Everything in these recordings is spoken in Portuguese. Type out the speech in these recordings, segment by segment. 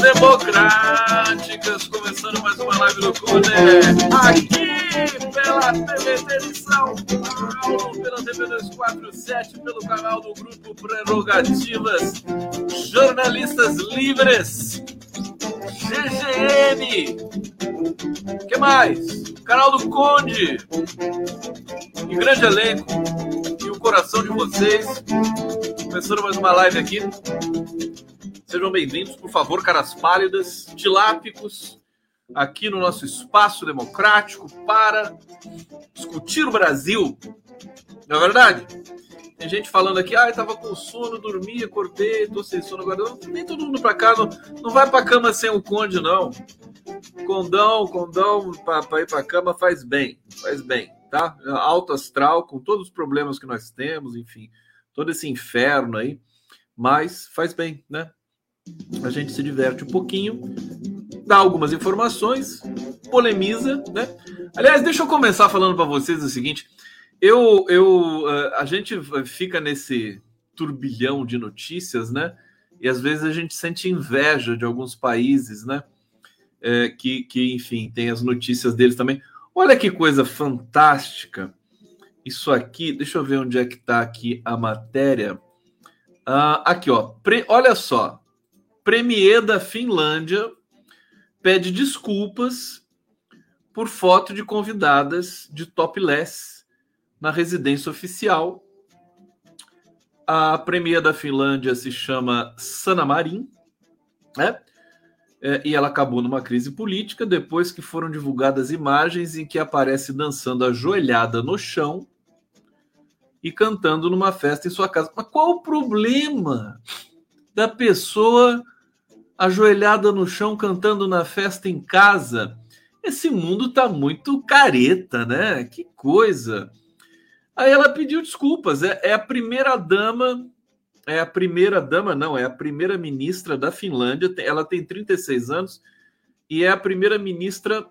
Democráticas, começando mais uma live do Codé, aqui pela TVT de São Paulo, pela TV 247, pelo canal do Grupo Prerrogativas, Jornalistas Livres, GGN, que mais? Canal do Conde, e grande elenco, e o coração de vocês, começando mais uma live aqui. Sejam bem-vindos, por favor, caras pálidas, tilápicos, aqui no nosso espaço democrático para discutir o Brasil. Não é verdade? Tem gente falando aqui, ah, eu tava com sono, dormi, acordei, tô sem sono agora. Não, nem todo mundo pra cá, não, não vai pra cama sem o conde, não. Condão, condão para ir pra cama faz bem, faz bem, tá? Alto astral, com todos os problemas que nós temos, enfim, todo esse inferno aí, mas faz bem, né? A gente se diverte um pouquinho, dá algumas informações, polemiza, né? Aliás, deixa eu começar falando para vocês o seguinte: eu, eu, eh, a gente fica nesse turbilhão de notícias, né? E às vezes a gente sente inveja de alguns países, né? É, que, que, enfim, tem as notícias deles também. Olha que coisa fantástica. Isso aqui, deixa eu ver onde é que está aqui a matéria. Ah, aqui, ó. Pre, olha só. Premier da Finlândia pede desculpas por foto de convidadas de topless na residência oficial. A Premier da Finlândia se chama Sanna Marin, né? É, e ela acabou numa crise política depois que foram divulgadas imagens em que aparece dançando ajoelhada no chão e cantando numa festa em sua casa. Mas qual o problema da pessoa ajoelhada no chão cantando na festa em casa. Esse mundo tá muito careta, né? Que coisa. Aí ela pediu desculpas. É, é a primeira dama, é a primeira dama, não, é a primeira ministra da Finlândia. Ela tem 36 anos e é a primeira ministra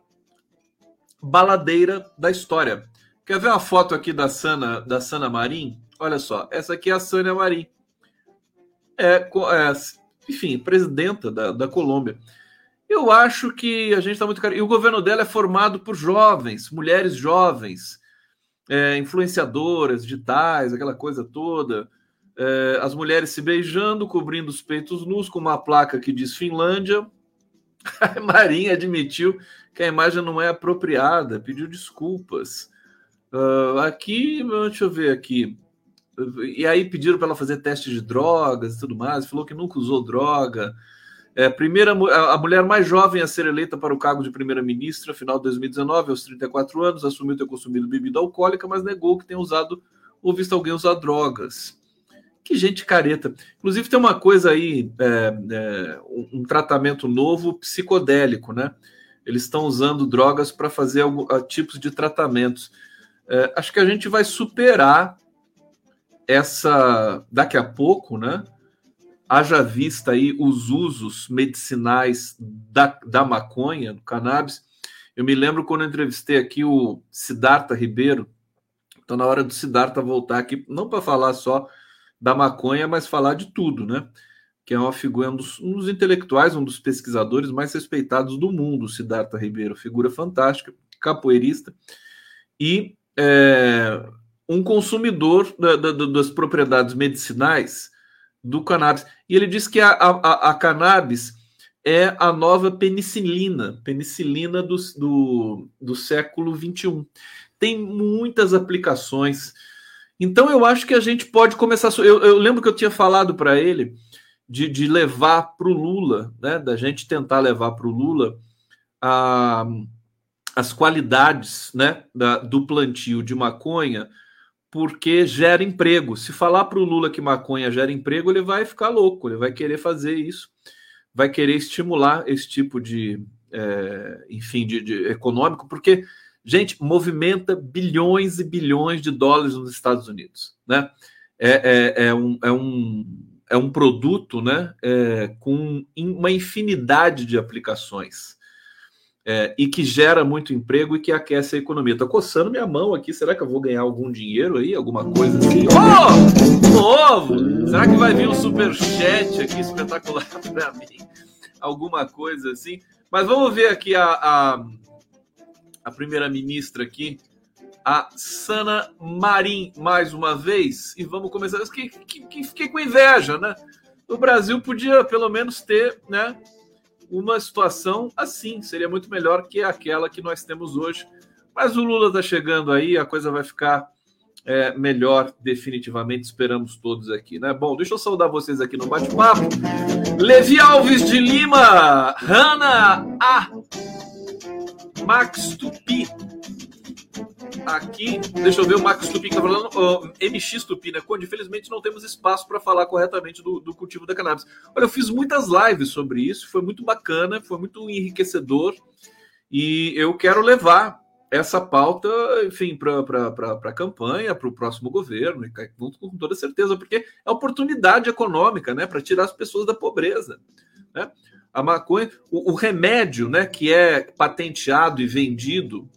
baladeira da história. Quer ver uma foto aqui da Sana, da Sana Marim? Olha só, essa aqui é a Sânia Marim. É, é enfim, presidenta da, da Colômbia. Eu acho que a gente está muito caro. E o governo dela é formado por jovens, mulheres jovens, é, influenciadoras digitais, aquela coisa toda. É, as mulheres se beijando, cobrindo os peitos nus, com uma placa que diz Finlândia. A Marinha admitiu que a imagem não é apropriada, pediu desculpas. Uh, aqui, deixa eu ver aqui. E aí pediram para ela fazer teste de drogas e tudo mais, falou que nunca usou droga. É, primeira, a mulher mais jovem a ser eleita para o cargo de primeira-ministra, final de 2019, aos 34 anos, assumiu ter consumido bebida alcoólica, mas negou que tenha usado ou visto alguém usar drogas. Que gente careta. Inclusive, tem uma coisa aí, é, é, um, tratamento novo psicodélico, né? Eles estão usando drogas para fazer alguns tipos de tratamentos. É, acho que a gente vai superar essa daqui a pouco, né? Haja vista aí os usos medicinais da, da maconha, do cannabis. Eu me lembro quando entrevistei aqui o Siddhartha Ribeiro. Então, na hora do Siddhartha voltar aqui, não para falar só da maconha, mas falar de tudo, né? Que é uma figura, um dos, um dos intelectuais, um dos pesquisadores mais respeitados do mundo, o Siddhartha Ribeiro. Figura fantástica, capoeirista. E é, um consumidor da, da, das propriedades medicinais do cannabis. E ele diz que a, a, a cannabis é a nova penicilina, penicilina do, do, do século 21. Tem muitas aplicações. Então eu acho que a gente pode começar. Eu, eu lembro que eu tinha falado para ele de, de levar para o Lula, né? Da gente tentar levar para o Lula a, as qualidades né, da, do plantio de maconha porque gera emprego. Se falar para o Lula que maconha gera emprego, ele vai ficar louco, ele vai querer fazer isso, vai querer estimular esse tipo de, é, enfim, de, de, econômico, porque, gente, movimenta bilhões e bilhões de dólares nos Estados Unidos, né? É, é, é um, é, um, é um produto né, é, com uma infinidade de aplicações. É, e que gera muito emprego e que aquece a economia. Estou coçando minha mão aqui, será que eu vou ganhar algum dinheiro aí, alguma coisa assim? Oh, novo! Será que vai vir um super chat aqui espetacular para mim? Alguma coisa assim? Mas vamos ver aqui a, a, a primeira ministra aqui, a Sana Marim, mais uma vez, e vamos começar. Que, que, que fiquei com inveja, né? O Brasil podia pelo menos ter, né? Uma situação assim. Seria muito melhor que aquela que nós temos hoje. Mas o Lula está chegando aí, a coisa vai ficar é, melhor, definitivamente. Esperamos todos aqui, né? Bom, deixa eu saudar vocês aqui no bate-papo. Levi Alves de Lima, Hanna A. Max Tupi, aqui, deixa eu ver o Max Tupi que tá falando, MX Tupi, né? Conde, infelizmente não temos espaço para falar corretamente do, do, cultivo da cannabis. Olha, eu fiz muitas lives sobre isso, foi muito bacana, foi muito enriquecedor e eu quero levar essa pauta, enfim, para a campanha, para o próximo governo, com toda certeza, porque é oportunidade econômica, né? Para tirar as pessoas da pobreza, né? A maconha, o, o remédio, né, que é patenteado e vendido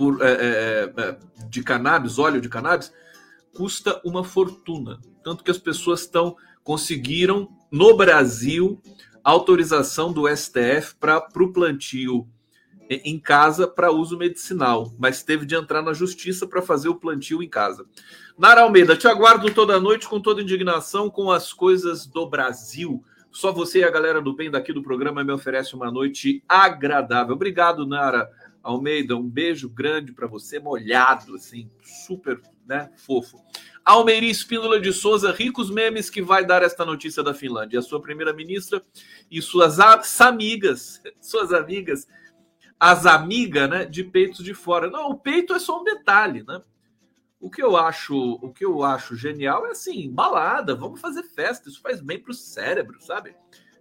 por, é, é, é, de cannabis, óleo de cannabis, custa uma fortuna. Tanto que as pessoas estão conseguiram no Brasil autorização do STF para o plantio em casa para uso medicinal, mas teve de entrar na justiça para fazer o plantio em casa. Nara Almeida, te aguardo toda noite com toda indignação com as coisas do Brasil. Só você e a galera do bem daqui do programa me oferece uma noite agradável. Obrigado, Nara. Almeida, um beijo grande para você, molhado, assim, super né, fofo. Almeiri Espíndola de Souza, ricos memes que vai dar esta notícia da Finlândia. A sua primeira-ministra e suas amigas, suas amigas, as amigas, né, de peitos de fora. Não, o peito é só um detalhe, né? O que eu acho, o que eu acho genial é assim, balada, vamos fazer festa, isso faz bem para o cérebro, sabe?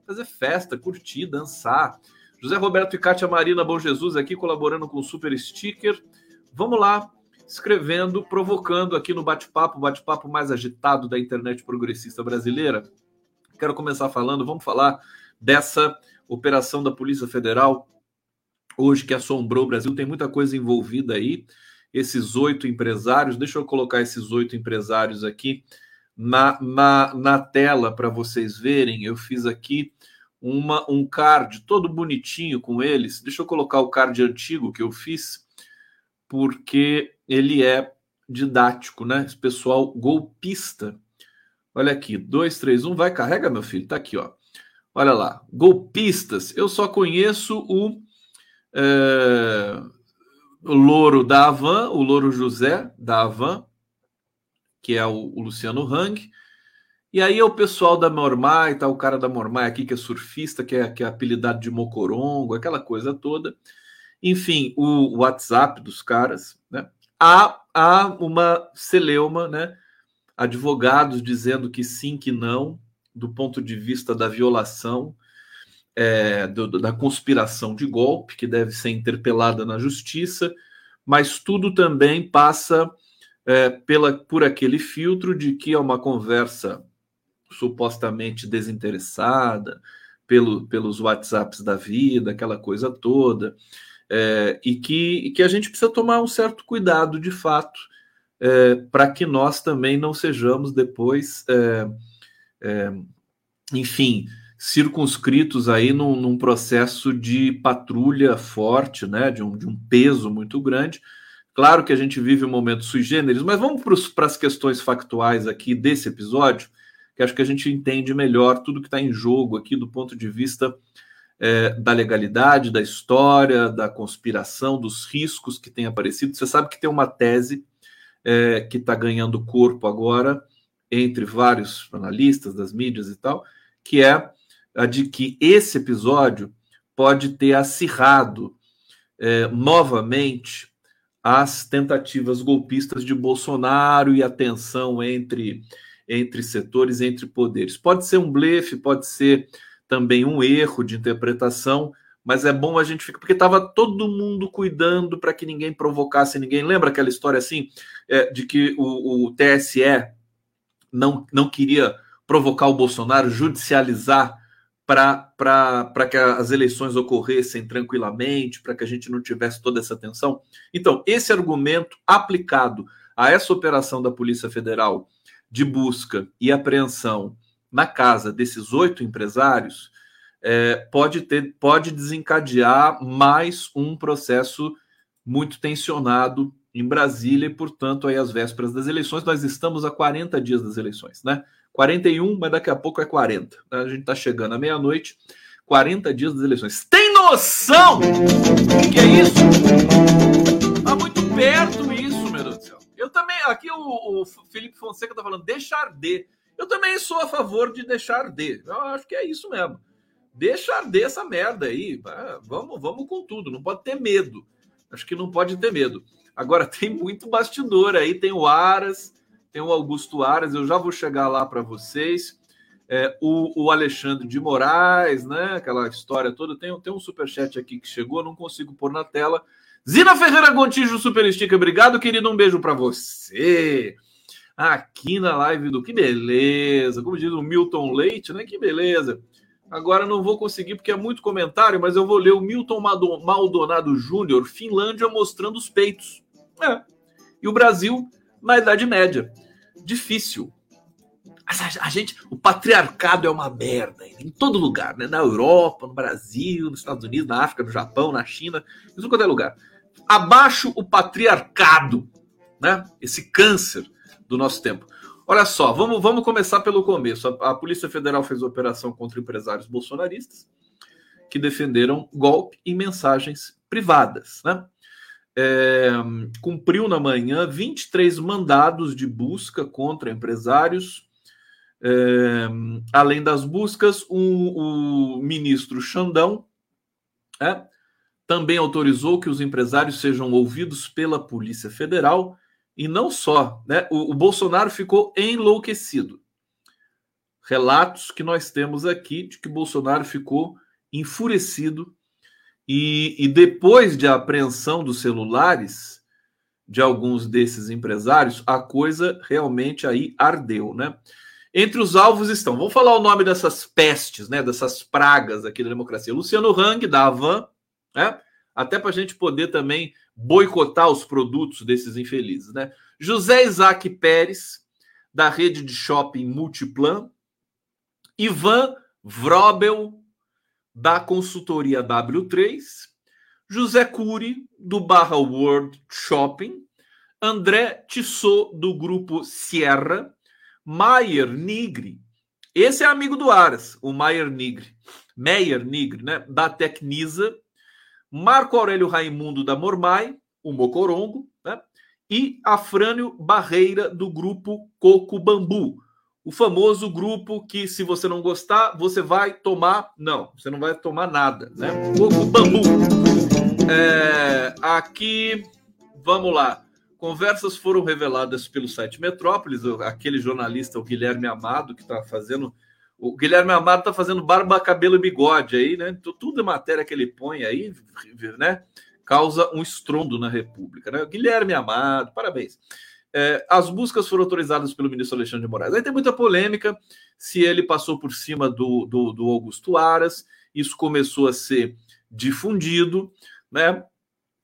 Fazer festa, curtir, dançar. José Roberto e Kátia Marina Bom Jesus aqui colaborando com o Super Sticker. Vamos lá, escrevendo, provocando aqui no bate-papo, bate-papo mais agitado da internet progressista brasileira. Quero começar falando, vamos falar dessa operação da Polícia Federal hoje que assombrou o Brasil. Tem muita coisa envolvida aí. Esses oito empresários, deixa eu colocar esses oito empresários aqui na, na, na tela para vocês verem. Eu fiz aqui uma, um card todo bonitinho com eles. Deixa eu colocar o card antigo que eu fiz, porque ele é didático, né? Esse pessoal golpista. Olha aqui, 2, 3, 1, vai, carrega, meu filho, tá aqui, ó. Olha lá, golpistas. Eu só conheço o, é, o Louro da Avan, o Louro José da Avan, que é o, o Luciano Hang, e aí é o pessoal da Mormai, tá o cara da Mormai aqui que é surfista, que é, que é apelidado de Mocorongo, aquela coisa toda. Enfim, o WhatsApp dos caras, né? Há, há uma celeuma, né? Advogados dizendo que sim, que não, do ponto de vista da violação, é, do, da conspiração de golpe, que deve ser interpelada na justiça, mas tudo também passa é, pela, por aquele filtro de que é uma conversa supostamente desinteressada pelo, pelos WhatsApps da vida, aquela coisa toda, é, e, que, e que a gente precisa tomar um certo cuidado de fato é, para que nós também não sejamos depois, é, é, enfim, circunscritos aí num, num, processo de patrulha forte, né, de um, de um peso muito grande. Claro que a gente vive um momento sui generis, mas vamos para as questões factuais aqui desse episódio que acho que a gente entende melhor tudo que está em jogo aqui do ponto de vista é, da legalidade, da história, da conspiração, dos riscos que têm aparecido. Você sabe que tem uma tese é, que está ganhando corpo agora entre vários analistas das mídias e tal, que é a de que esse episódio pode ter acirrado é, novamente as tentativas golpistas de Bolsonaro e a tensão entre entre setores, entre poderes. Pode ser um blefe, pode ser também um erro de interpretação, mas é bom a gente ficar, porque estava todo mundo cuidando para que ninguém provocasse ninguém. Lembra aquela história assim, é, de que o, o, TSE não, não queria provocar o Bolsonaro, judicializar para que as eleições ocorressem tranquilamente, para que a gente não tivesse toda essa tensão. Então, esse argumento aplicado a essa operação da Polícia Federal de busca e apreensão na casa desses oito empresários é, pode, ter, pode desencadear mais um processo muito tensionado em Brasília e, portanto, aí às vésperas das eleições, nós estamos a 40 dias das eleições, né? 41, mas daqui a pouco é 40. Né? A gente está chegando à meia-noite, 40 dias das eleições. Tem noção do que é isso? Está muito perto aqui o, o Felipe Fonseca está falando, deixar arder. Eu também sou a favor de deixar arder. Eu acho que é isso mesmo. Deixa arder essa merda aí. Vamos, vamos com tudo. Não pode ter medo. Acho que não pode ter medo. Agora tem muito bastidor aí. Tem o Aras, tem o Augusto Aras. Eu já vou chegar lá para vocês. É, o, o, Alexandre de Moraes, né? Aquela história toda. Tem, tem um superchat aqui que chegou, não consigo pôr na tela. Zina Ferreira Gontijo, Super Sticker, obrigado, querido. Um beijo para você aqui na live do Que Beleza, como diz o Milton Leite, né? Que beleza. Agora não vou conseguir porque é muito comentário, mas eu vou ler o Milton Maldonado Júnior, Finlândia mostrando os peitos. É. E o Brasil na Idade Média. Difícil. A gente, o patriarcado é uma merda em todo lugar, né? Na Europa, no Brasil, nos Estados Unidos, na África, no Japão, na China, em quanto é lugar. Abaixo o patriarcado, né? Esse câncer do nosso tempo. Olha só, vamos, vamos começar pelo começo. A, a Polícia Federal fez operação contra empresários bolsonaristas que defenderam golpe em mensagens privadas. Né? É, cumpriu na manhã 23 mandados de busca contra empresários. É, além das buscas, um, o ministro Xandão é, também autorizou que os empresários sejam ouvidos pela Polícia Federal e não só, né? O, o Bolsonaro ficou enlouquecido. Relatos que nós temos aqui de que Bolsonaro ficou enfurecido e, e depois de apreensão dos celulares de alguns desses empresários, a coisa realmente aí ardeu, né? Entre os alvos estão, vamos falar o nome dessas pestes, né? Dessas pragas aqui da democracia. Luciano Hang, da Avan, né? Até para a gente poder também boicotar os produtos desses infelizes, né? José Isaac Pérez, da rede de shopping Multiplan, Ivan Vrobel, da consultoria W3, José Cury, do Barra World Shopping, André Tissot, do grupo Sierra, Maier Nigri, esse é amigo do Aras, o Maier Nigri, Meyer Nigri, né, da Tecnisa, Marco Aurélio Raimundo da Mormai, o Mocorongo, né? e Afrânio Barreira do grupo Coco Bambu, o famoso grupo que, se você não gostar, você vai tomar. Não, você não vai tomar nada, né? Coco Bambu. É, aqui, vamos lá. Conversas foram reveladas pelo site Metrópolis, aquele jornalista, o Guilherme Amado, que está fazendo o Guilherme Amado está fazendo barba, cabelo e bigode aí, né? Tudo é matéria que ele põe aí, né? Causa um estrondo na República, né? Guilherme Amado, parabéns. É, as buscas foram autorizadas pelo ministro Alexandre de Moraes. Aí tem muita polêmica se ele passou por cima do, do, do Augusto Aras, isso começou a ser difundido, né?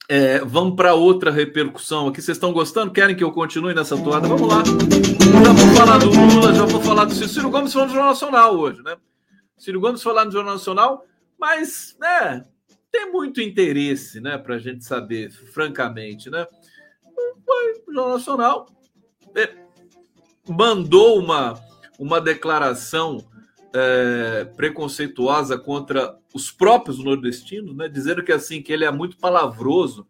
É, vamos para outra repercussão aqui. Vocês estão gostando? Querem que eu continue nessa toada? Vamos lá. Já vou falar do Lula, já vou falar do Ciro. Ciro Gomes falando no Jornal Nacional hoje, né? Ciro Gomes falando no Jornal Nacional, mas, né, tem muito interesse, né, para a gente saber, francamente, né? O Jornal Nacional é, mandou uma, uma declaração é, preconceituosa contra os próprios nordestinos, né, dizendo que assim que ele é muito palavroso.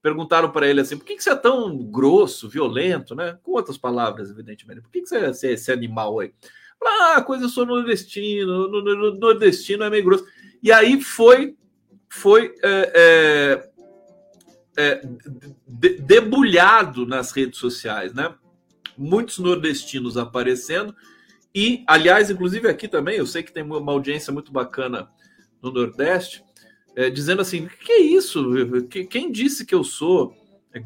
Perguntaram para ele assim: por que, que você é tão grosso, violento, né? Com outras palavras, evidentemente. Por que, que você é esse, esse animal aí? Ah, coisa eu sou nordestino, no, no, no, nordestino é meio grosso. E aí foi, foi é, é, é de, debulhado nas redes sociais, né? Muitos nordestinos aparecendo e, aliás, inclusive aqui também, eu sei que tem uma audiência muito bacana no Nordeste, é, dizendo assim: que é isso? Quem disse que eu sou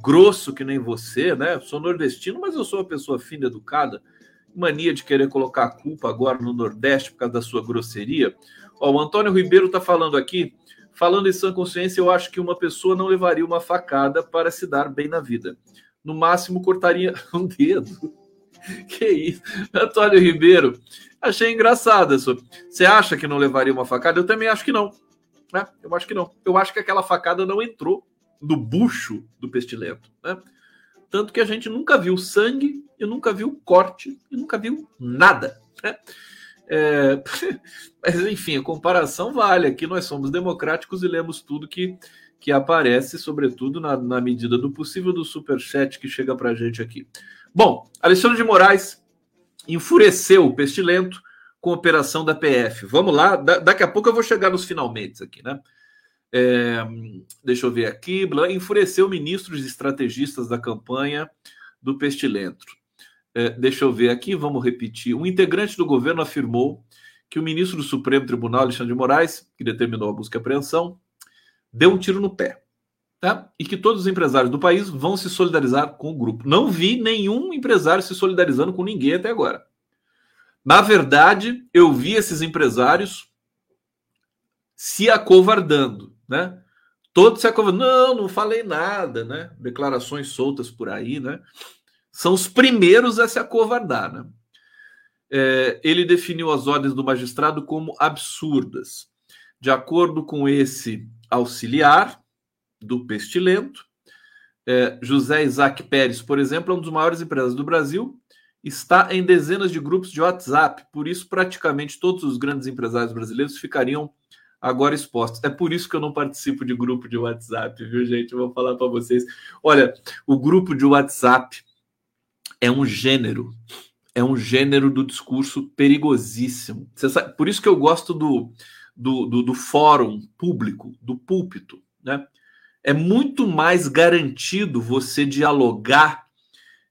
grosso que nem você, né? Sou nordestino, mas eu sou uma pessoa fina, educada. Mania de querer colocar a culpa agora no Nordeste por causa da sua grosseria. Ó, o Antônio Ribeiro está falando aqui, falando em sã consciência, eu acho que uma pessoa não levaria uma facada para se dar bem na vida. No máximo, cortaria um dedo. Que isso? Antônio Ribeiro, achei engraçado isso. Você acha que não levaria uma facada? Eu também acho que não. Né? Eu acho que não. Eu acho que aquela facada não entrou no bucho do pestilento. Né? Tanto que a gente nunca viu sangue, e nunca viu corte, e nunca viu nada. Né? É... Mas, enfim, a comparação vale. Aqui nós somos democráticos e lemos tudo que, que aparece, sobretudo na, na medida do possível, do superchat que chega para a gente aqui. Bom, Alexandre de Moraes enfureceu o pestilento com a operação da PF. Vamos lá, da, daqui a pouco eu vou chegar nos finalmente aqui, né? É, deixa eu ver aqui. Enfureceu ministros e estrategistas da campanha do Pestilento. É, deixa eu ver aqui, vamos repetir. Um integrante do governo afirmou que o ministro do Supremo Tribunal, Alexandre de Moraes, que determinou a busca e apreensão, deu um tiro no pé. Tá? E que todos os empresários do país vão se solidarizar com o grupo. Não vi nenhum empresário se solidarizando com ninguém até agora. Na verdade, eu vi esses empresários se acovardando né? Todos se acovardando. Não, não falei nada, né? Declarações soltas por aí, né? São os primeiros a se acovardar, né? É, ele definiu as ordens do magistrado como absurdas. De acordo com esse auxiliar do Pestilento, é, José Isaac Pérez, por exemplo, é um dos maiores empresários do Brasil, está em dezenas de grupos de WhatsApp, por isso praticamente todos os grandes empresários brasileiros ficariam agora expostos. É por isso que eu não participo de grupo de WhatsApp, viu, gente? Eu vou falar para vocês. Olha, o grupo de WhatsApp é um gênero, é um gênero do discurso perigosíssimo. Sabe, por isso que eu gosto do, do, do, do fórum público, do púlpito, né? É muito mais garantido você dialogar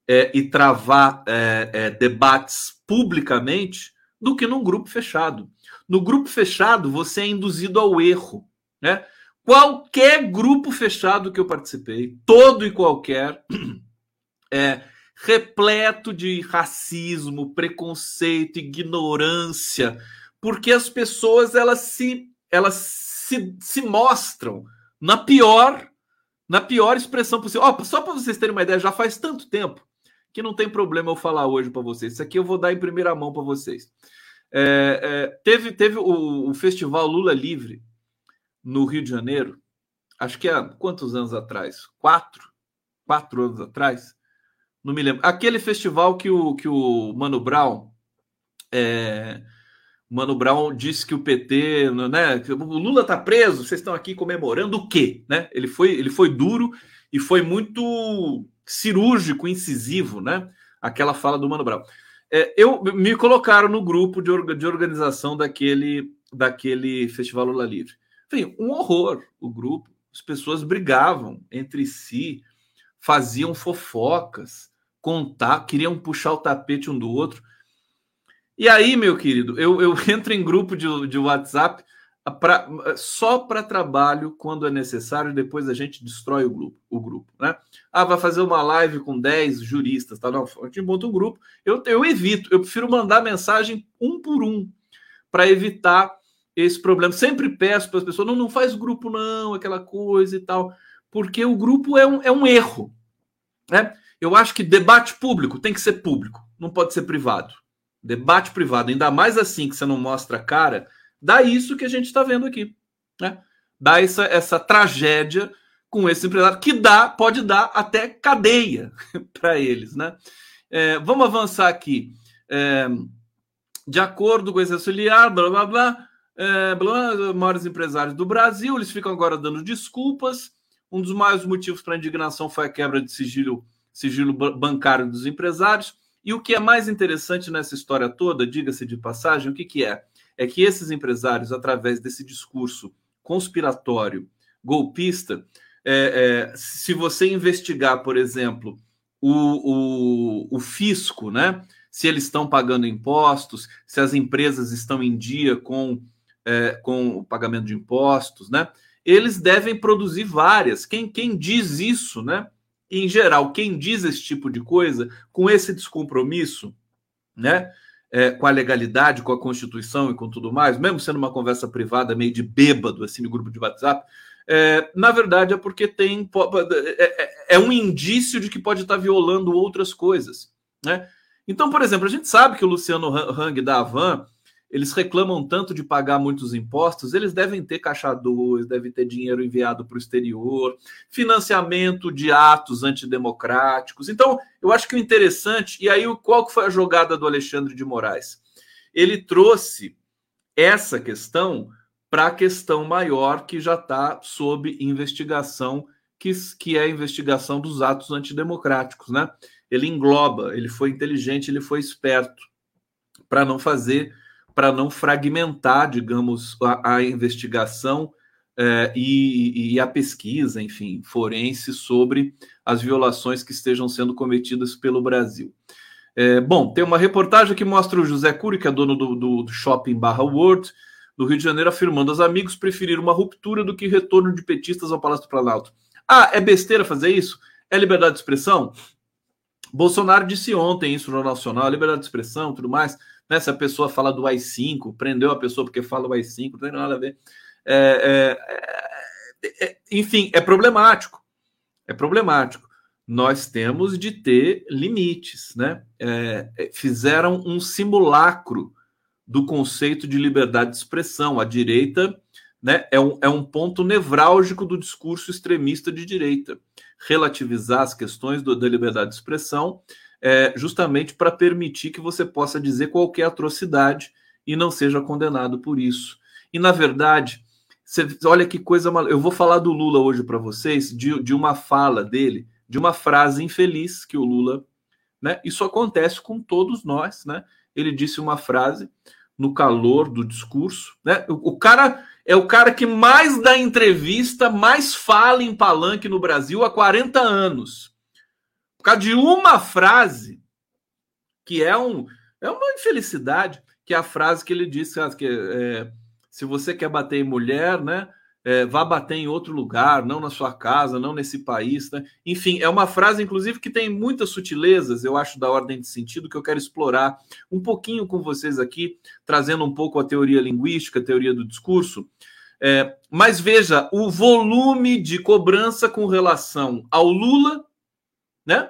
é, e travar é, é, debates publicamente do que num grupo fechado. No grupo fechado, você é induzido ao erro, né? Qualquer grupo fechado que eu participei, todo e qualquer, é repleto de racismo, preconceito, ignorância, porque as pessoas elas se elas se, se mostram na pior na pior expressão possível. Oh, só para vocês terem uma ideia, já faz tanto tempo que não tem problema eu falar hoje para vocês. Isso aqui eu vou dar em primeira mão para vocês. É, é, teve teve o, o, Festival Lula Livre no Rio de Janeiro, acho que há quantos anos atrás? Quatro? Quatro anos atrás? Não me lembro. Aquele festival que o, que o Mano Brown. É, Mano Brown disse que o PT, né? O Lula tá preso, vocês estão aqui comemorando o quê? Né? Ele, foi, ele foi duro e foi muito cirúrgico, incisivo, né? Aquela fala do Mano Brown. É, eu me colocaram no grupo de, de organização daquele, daquele Festival Lula Livre. Enfim, um horror o grupo. As pessoas brigavam entre si, faziam fofocas, contar, queriam puxar o tapete um do outro. E aí, meu querido, eu, eu entro em grupo de, de WhatsApp pra, só para trabalho quando é necessário, depois a gente destrói o grupo, o grupo, né? Ah, vai fazer uma live com 10 juristas, tá? Não, a gente monta um grupo. Eu, eu evito, eu prefiro mandar mensagem um por um para evitar esse problema. Sempre peço para as pessoas, não, não faz grupo, não, aquela coisa e tal, porque o grupo é um, é um erro, né? Eu acho que debate público tem que ser público, não pode ser privado. Debate privado, ainda mais assim que você não mostra a cara, Dá isso que a gente está vendo aqui. Né? Dá essa, essa tragédia com esse empresário, que dá, pode dar até cadeia para eles. Né? É, vamos avançar aqui. É, de acordo com esse auxiliar, blá blá blá, é, blá, maiores empresários do Brasil, eles ficam agora dando desculpas. Um dos maiores motivos para indignação foi a quebra de sigilo, sigilo bancário dos empresários. E o que é mais interessante nessa história toda, diga-se de passagem, o que, que é? é que esses empresários, através desse discurso conspiratório, golpista, é, é, se você investigar, por exemplo, o, o, o fisco, né? Se eles estão pagando impostos, se as empresas estão em dia com, é, com o pagamento de impostos, né? Eles devem produzir várias. Quem, quem diz isso, né? Em geral, quem diz esse tipo de coisa, com esse descompromisso, né? é, com a legalidade, com a Constituição e com tudo mais, mesmo sendo uma conversa privada, meio de bêbado, assim, no grupo de WhatsApp, é, na verdade é porque tem é, é, é, um indício de que pode estar violando outras coisas, né? Então, por exemplo, a gente sabe que o Luciano Hang da Avan eles reclamam tanto de pagar muitos impostos, eles devem ter caixa 2, devem ter dinheiro enviado para o exterior, financiamento de atos antidemocráticos. Então, eu acho que o interessante, e aí qual que foi a jogada do Alexandre de Moraes? Ele trouxe essa questão para a questão maior que já está sob investigação, que, que é a investigação dos atos antidemocráticos, né? Ele engloba, ele foi inteligente, ele foi esperto para não fazer para não fragmentar, digamos, a, a investigação é, e, e, a pesquisa, enfim, forense sobre as violações que estejam sendo cometidas pelo Brasil. É, bom, tem uma reportagem que mostra o José Cury, que é dono do, do, do shopping Barra World, do Rio de Janeiro, afirmando aos amigos preferir uma ruptura do que retorno de petistas ao Palácio do Planalto. Ah, é besteira fazer isso? É liberdade de expressão? Bolsonaro disse ontem isso no Nacional, liberdade de expressão, tudo mais. Né? Se a pessoa fala do AI-5, prendeu a pessoa porque fala do AI-5, não tem nada a ver. É, é, é, é, enfim, é problemático. É problemático. Nós temos de ter limites, né? É, é, fizeram um simulacro do conceito de liberdade de expressão. A direita né, é, um, é um ponto nevrálgico do discurso extremista de direita. Relativizar as questões do, da liberdade de expressão é, justamente para permitir que você possa dizer qualquer atrocidade e não seja condenado por isso. E, na verdade, você, olha que coisa mal. Eu vou falar do Lula hoje para vocês, de, de uma fala dele, de uma frase infeliz que o Lula. Né, isso acontece com todos nós. Né? Ele disse uma frase no calor do discurso. Né? O, o cara é o cara que mais dá entrevista, mais fala em palanque no Brasil há 40 anos. Por causa de uma frase, que é, um, é uma infelicidade, que é a frase que ele disse que é, se você quer bater em mulher, né? É, vá bater em outro lugar, não na sua casa, não nesse país. Né? Enfim, é uma frase, inclusive, que tem muitas sutilezas, eu acho, da ordem de sentido, que eu quero explorar um pouquinho com vocês aqui, trazendo um pouco a teoria linguística, a teoria do discurso. É, mas veja o volume de cobrança com relação ao Lula né?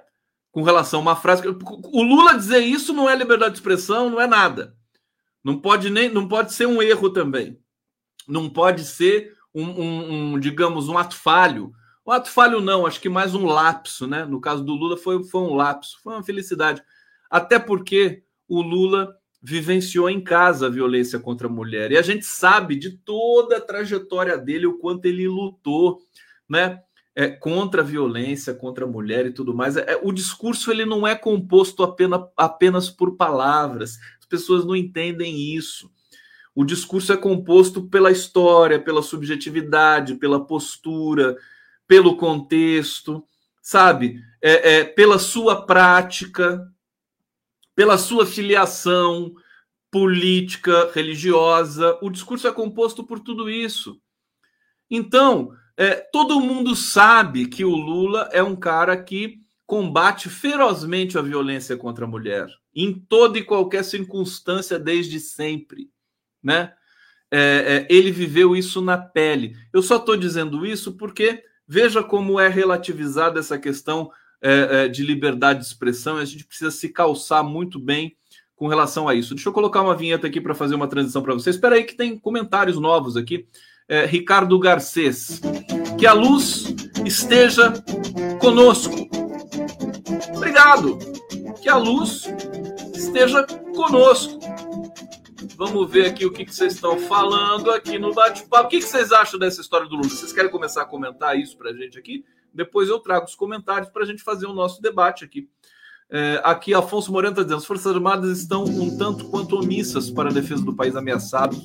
Com relação a uma frase. O Lula dizer isso não é liberdade de expressão, não é nada. Não pode nem, não pode ser um erro também. Não pode ser um, um, um digamos, um ato falho. Um ato falho não, acho que mais um lapso, né? No caso do Lula foi, foi um lapso, foi uma felicidade. Até porque o Lula vivenciou em casa a violência contra a mulher. E a gente sabe de toda a trajetória dele, o quanto ele lutou, né? É, contra a violência, contra a mulher e tudo mais. É, o discurso ele não é composto apenas, apenas por palavras. As pessoas não entendem isso. O discurso é composto pela história, pela subjetividade, pela postura, pelo contexto, sabe? É, é, pela sua prática, pela sua filiação política, religiosa. O discurso é composto por tudo isso. Então, é, todo mundo sabe que o Lula é um cara que combate ferozmente a violência contra a mulher, em toda e qualquer circunstância, desde sempre. Né? É, é, ele viveu isso na pele. Eu só estou dizendo isso porque veja como é relativizada essa questão é, é, de liberdade de expressão, e a gente precisa se calçar muito bem com relação a isso. Deixa eu colocar uma vinheta aqui para fazer uma transição para vocês. Espera aí que tem comentários novos aqui é, Ricardo Garcês. Que a luz esteja conosco. Obrigado. Que a luz esteja conosco. Vamos ver aqui o que, vocês estão falando aqui no bate-papo. O que, que vocês acham dessa história do Lula? Vocês querem começar a comentar isso para a gente aqui? Depois eu trago os comentários para a gente fazer o nosso debate aqui. É, aqui, Afonso Moreno está dizendo: as Forças Armadas estão um tanto quanto omissas para a defesa do país ameaçado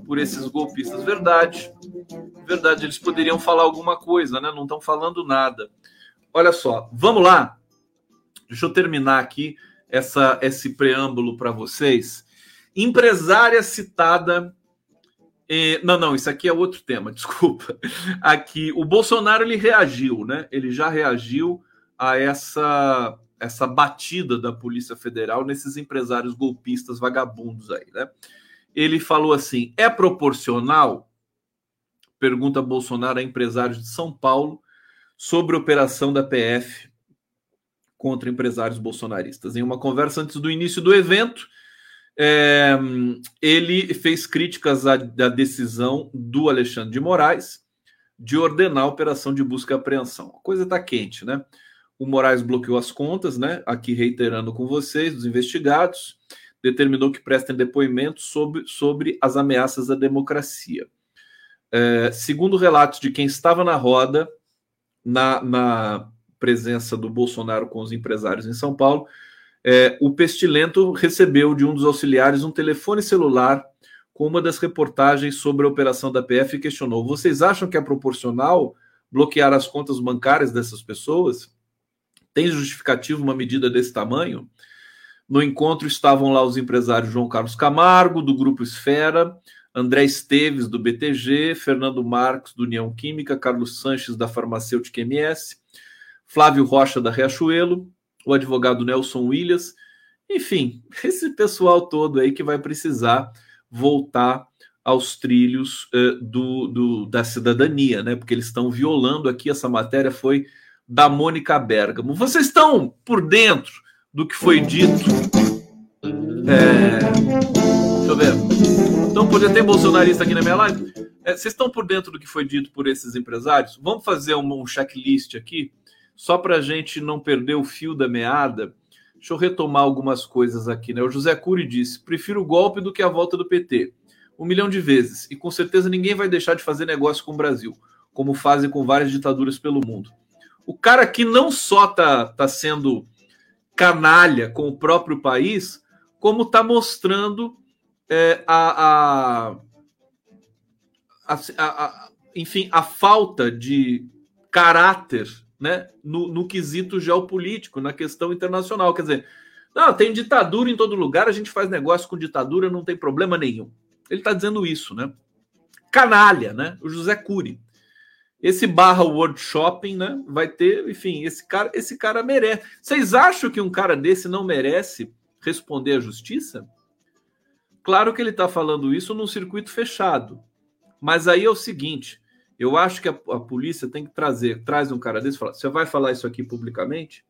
por esses golpistas. Verdade, verdade, eles poderiam falar alguma coisa, né? Não estão falando nada. Olha só, vamos lá. Deixa eu terminar aqui essa, esse preâmbulo para vocês. Empresária citada. Eh, não, não, isso aqui é outro tema, desculpa. Aqui, o Bolsonaro ele reagiu, né? Ele já reagiu a essa essa batida da Polícia Federal nesses empresários golpistas vagabundos aí, né? Ele falou assim: é proporcional? Pergunta Bolsonaro a empresários de São Paulo sobre operação da PF contra empresários bolsonaristas. Em uma conversa antes do início do evento, é, ele fez críticas à, à, decisão do Alexandre de Moraes de ordenar a operação de busca e apreensão. A coisa está quente, né? O Moraes bloqueou as contas, né? Aqui reiterando com vocês, dos investigados, determinou que prestem depoimentos sobre, sobre as ameaças à democracia. É, segundo relatos de quem estava na roda, na, na presença do Bolsonaro com os empresários em São Paulo, é, o Pestilento recebeu de um dos auxiliares um telefone celular com uma das reportagens sobre a operação da PF e questionou: vocês acham que é proporcional bloquear as contas bancárias dessas pessoas? Tem justificativo uma medida desse tamanho? No encontro estavam lá os empresários João Carlos Camargo, do Grupo Esfera, André Esteves, do BTG, Fernando Marques, do União Química, Carlos Sanches, da Farmacêutica MS, Flávio Rocha, da Riachuelo, o advogado Nelson Williams, enfim, esse pessoal todo aí que vai precisar voltar aos trilhos uh, do, do, da cidadania, né? Porque eles estão violando aqui. Essa matéria foi da Mônica Bergamo. Vocês estão por dentro do que foi dito? É... Deixa eu ver. Então, poder ter bolsonarista aqui na minha live? É, vocês estão por dentro do que foi dito por esses empresários? Vamos fazer um, um checklist aqui só para a gente não perder o fio da meada, deixa eu retomar algumas coisas aqui. Né? O José Cury disse: prefiro o golpe do que a volta do PT. Um milhão de vezes. E com certeza ninguém vai deixar de fazer negócio com o Brasil, como fazem com várias ditaduras pelo mundo. O cara que não só tá, tá sendo canalha com o próprio país, como está mostrando é, a, a, a, a, enfim, a falta de caráter né, no, no quesito geopolítico, na questão internacional. Quer dizer, não, tem ditadura em todo lugar, a gente faz negócio com ditadura, não tem problema nenhum. Ele está dizendo isso, né? Canalha, né? O José Cury. Esse barra World Shopping, né? Vai ter, enfim, esse cara, esse cara merece. Vocês acham que um cara desse não merece responder à justiça? Claro que ele está falando isso num circuito fechado. Mas aí é o seguinte: eu acho que a, a, polícia tem que trazer, traz um cara desse e fala: você vai falar isso aqui publicamente?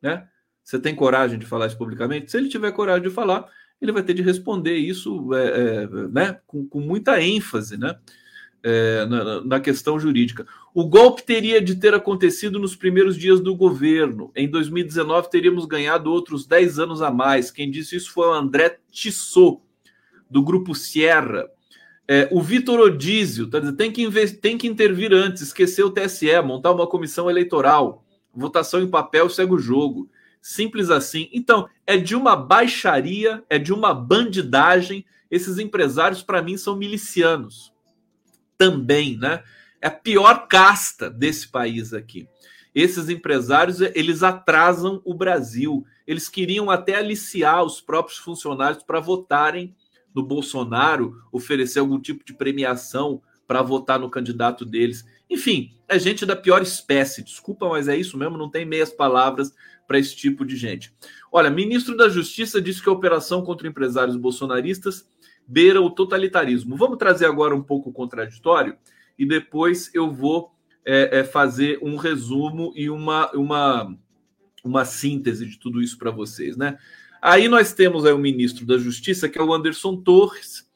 Né? Você tem coragem de falar isso publicamente? Se ele tiver coragem de falar, ele vai ter de responder isso é, é, né? com, com, muita ênfase né? É, na, na, questão jurídica. O golpe teria de ter acontecido nos primeiros dias do governo. Em 2019, teríamos ganhado outros 10 anos a mais. Quem disse isso foi o André Tissot, do Grupo Sierra. É, o Vitor Odísio tá dizendo, tem que, tem que intervir antes, esquecer o TSE, montar uma comissão eleitoral, votação em papel segue o jogo. Simples assim. Então, é de uma baixaria, é de uma bandidagem. Esses empresários, para mim, são milicianos. Também, né? É a pior casta desse país aqui. Esses empresários, eles atrasam o Brasil. Eles queriam até aliciar os próprios funcionários para votarem do Bolsonaro oferecer algum tipo de premiação para votar no candidato deles. Enfim, é gente da pior espécie. Desculpa, mas é isso mesmo, não tem meias palavras para esse tipo de gente. Olha, ministro da Justiça disse que a operação contra empresários bolsonaristas beira o totalitarismo. Vamos trazer agora um pouco contraditório e depois eu vou é, é, fazer um resumo e uma, uma, uma síntese de tudo isso para vocês, né? Aí nós temos aí o ministro da Justiça, que é o Anderson Torres,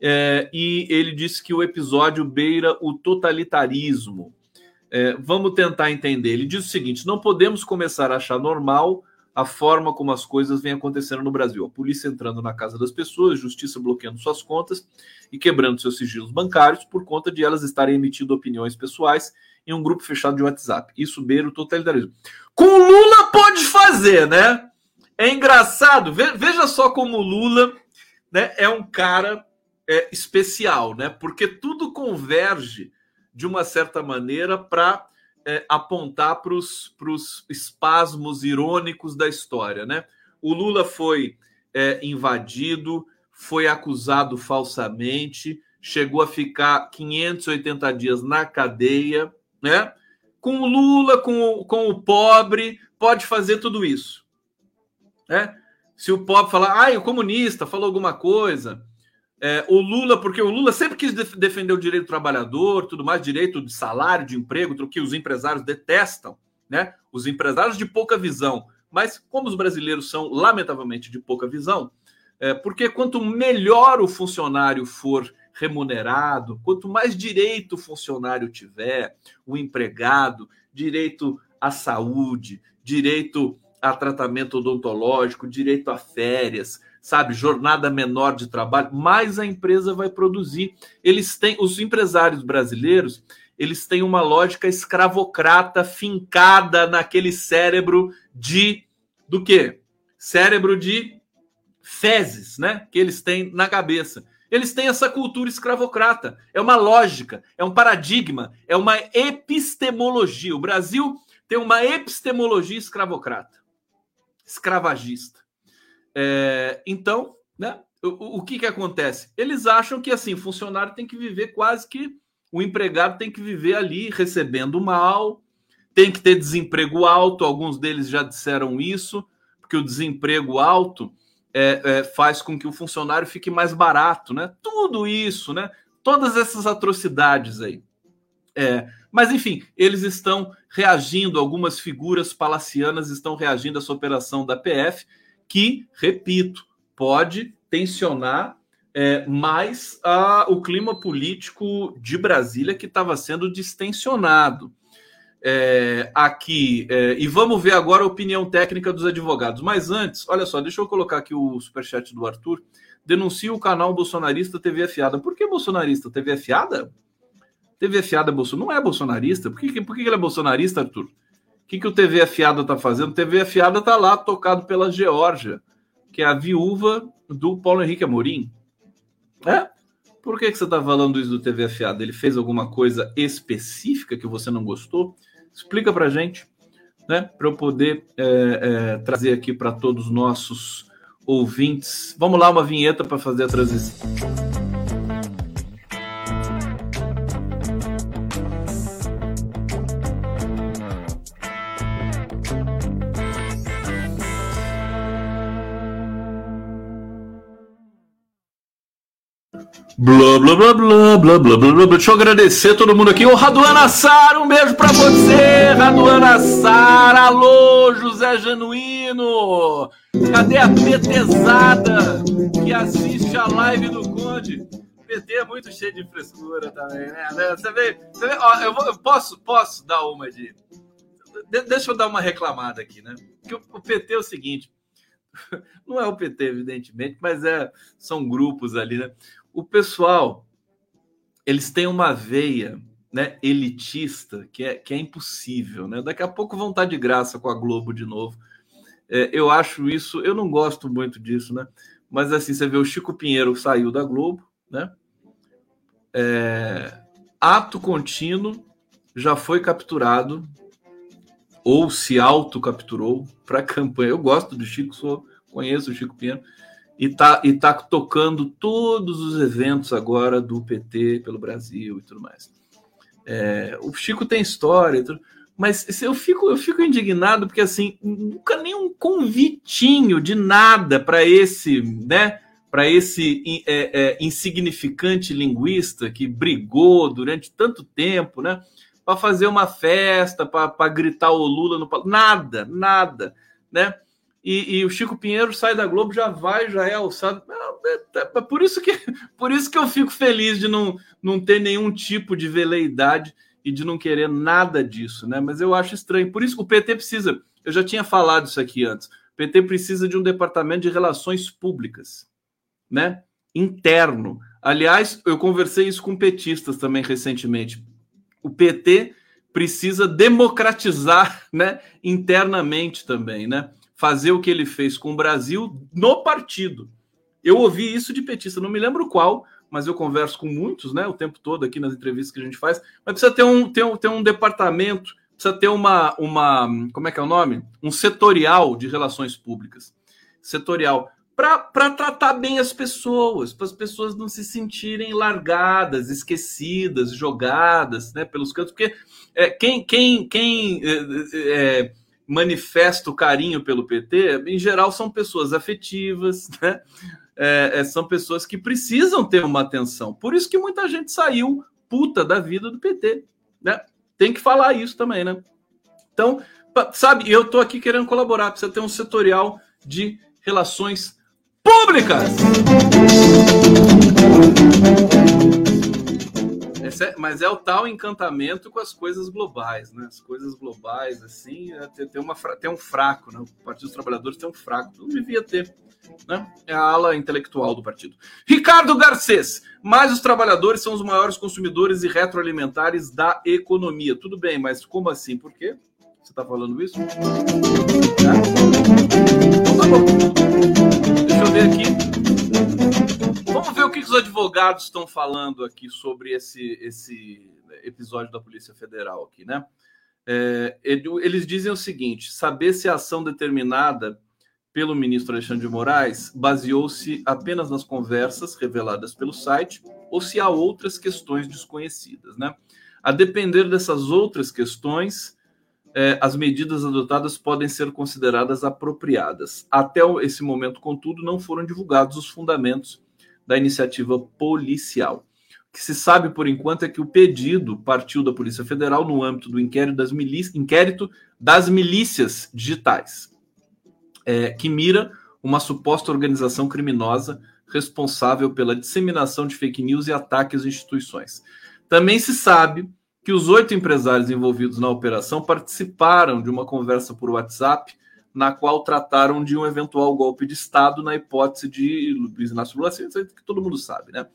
é, e ele disse que o episódio beira o totalitarismo. É, vamos tentar entender. Ele diz o seguinte: não podemos começar a achar normal a forma como as coisas vêm acontecendo no Brasil. A polícia entrando na casa das pessoas, justiça bloqueando suas contas e quebrando seus sigilos bancários por conta de elas estarem emitindo opiniões pessoais em um grupo fechado de WhatsApp. Isso beira o totalitarismo. Com Lula pode fazer, né? É engraçado, veja só como o Lula né, é um cara é, especial, né? Porque tudo converge de uma certa maneira para é, apontar para os espasmos irônicos da história, né? O Lula foi é, invadido, foi acusado falsamente, chegou a ficar 580 dias na cadeia, né? Com o Lula, com o, com o pobre, pode fazer tudo isso. Né? Se o pobre falar, ah, o comunista falou alguma coisa, é, o Lula, porque o Lula sempre quis defender o direito do trabalhador, tudo mais, direito de salário, de emprego, que os empresários detestam, né? Os empresários de pouca visão. Mas como os brasileiros são, lamentavelmente, de pouca visão, é, porque quanto melhor o funcionário for remunerado, quanto mais direito o funcionário tiver, o empregado, direito à saúde, direito a tratamento odontológico, direito a férias, sabe, jornada menor de trabalho, mais a empresa vai produzir. Eles têm, os empresários brasileiros, eles têm uma lógica escravocrata fincada naquele cérebro de do quê? Cérebro de fezes, né? Que eles têm na cabeça. Eles têm essa cultura escravocrata. É uma lógica, é um paradigma, é uma epistemologia. O Brasil tem uma epistemologia escravocrata, escravagista. É, então, né, o, o que, que acontece? Eles acham que assim, funcionário tem que viver quase que o empregado tem que viver ali recebendo mal, tem que ter desemprego alto. Alguns deles já disseram isso, porque o desemprego alto é, é, faz com que o funcionário fique mais barato, né? Tudo isso, né? Todas essas atrocidades aí. É, mas, enfim, eles estão reagindo, algumas figuras palacianas estão reagindo a essa operação da PF que, repito, pode tensionar é, mais a, o clima político de Brasília que estava sendo distensionado. É, aqui, é, e vamos ver agora a opinião técnica dos advogados. Mas antes, olha só, deixa eu colocar aqui o superchat do Arthur. Denuncia o canal bolsonarista TV Fiada. Por que bolsonarista? TV Fiada? TV Fiada é Bolsonaro. Não é bolsonarista? Por que, por que ele é bolsonarista, Arthur? Que, que o TV Afiada está fazendo? O TV Afiada está lá, tocado pela Georgia, que é a viúva do Paulo Henrique Amorim. É? Por que, que você está falando isso do TV Afiada? Ele fez alguma coisa específica que você não gostou? Explica para gente, né? Para eu poder é, é, trazer aqui para todos os nossos ouvintes. Vamos lá, uma vinheta para fazer a transição. Blá, blá, blá, blá, blá, blá, blá, blá. Deixa eu agradecer todo mundo aqui. Ô, Raduana Sara, um beijo pra você. Raduana Sara, alô, José Genuíno. Cadê a PTzada que assiste a live do Conde? PT é muito cheio de frescura também, né? Você vê, você vê ó, eu, vou, eu posso, posso dar uma de... de... Deixa eu dar uma reclamada aqui, né? Porque o, o PT é o seguinte, não é o PT, evidentemente, mas é, são grupos ali, né? O pessoal eles têm uma veia né, elitista que é, que é impossível. Né? Daqui a pouco vão estar de graça com a Globo de novo. É, eu acho isso, eu não gosto muito disso, né? Mas assim, você vê o Chico Pinheiro saiu da Globo, né? É, ato contínuo já foi capturado ou se autocapturou para campanha. Eu gosto do Chico, sou, conheço o Chico Pinheiro e tá, e tá tocando todos os eventos agora do PT pelo Brasil e tudo mais. É, o Chico tem história, mas eu fico, eu fico indignado porque assim nunca nem um convitinho de nada para esse, né? Para esse é, é, insignificante linguista que brigou durante tanto tempo, né? Para fazer uma festa, para gritar o Lula no nada, nada, né? E, e, o Chico Pinheiro sai da Globo, já vai, já é alçado. É, é, é por, isso que, por isso que eu fico feliz de não, não ter nenhum tipo de veleidade e de não querer nada disso, né? Mas eu acho estranho. Por isso o PT precisa, eu já tinha falado isso aqui antes, o PT precisa de um departamento de relações públicas, né? Interno. Aliás, eu conversei isso com petistas também recentemente. O PT precisa democratizar, né, internamente também, né? Fazer o que ele fez com o Brasil no partido. Eu ouvi isso de petista, não me lembro qual, mas eu converso com muitos, né, o tempo todo aqui nas entrevistas que a gente faz. Mas precisa ter um, ter um, ter um departamento, precisa ter uma, uma, como é que é o nome? Um setorial de relações públicas. Setorial. Para tratar bem as pessoas, para as pessoas não se sentirem largadas, esquecidas, jogadas né, pelos cantos, porque é, quem, quem, quem é, é, manifesta o carinho pelo PT, em geral são pessoas afetivas, né? É, é, são pessoas que precisam ter uma atenção. Por isso que muita gente saiu puta da vida do PT, né? Tem que falar isso também, né? Então, sabe, eu tô aqui querendo colaborar, precisa ter um setorial de relações públicas. É, mas é o tal encantamento com as coisas globais, né? As coisas globais, assim, é, tem, uma, tem um fraco, né? O Partido dos Trabalhadores tem um fraco. Não devia ter, né? É a ala intelectual do partido. Ricardo Garcês, mas os trabalhadores são os maiores consumidores e retroalimentares da economia. Tudo bem, mas como assim? Por quê? Você está falando isso? É. Então tá bom. Advogados estão falando aqui sobre esse, esse episódio da Polícia Federal aqui, né? É, eles dizem o seguinte: saber se a ação determinada pelo ministro Alexandre de Moraes baseou-se apenas nas conversas reveladas pelo site ou se há outras questões desconhecidas, né? A depender dessas outras questões, é, as medidas adotadas podem ser consideradas apropriadas. Até esse momento, contudo, não foram divulgados os fundamentos da iniciativa policial. O que se sabe por enquanto é que o pedido partiu da Polícia Federal no âmbito do inquérito das, milícias, inquérito das milícias digitais, é, que mira uma suposta organização criminosa responsável pela disseminação de fake news e ataques às instituições. Também se sabe que os oito empresários envolvidos na operação participaram de uma conversa por WhatsApp, na qual trataram de um eventual golpe de Estado na hipótese de Luiz Inácio Lula Silva, que todo mundo sabe, né?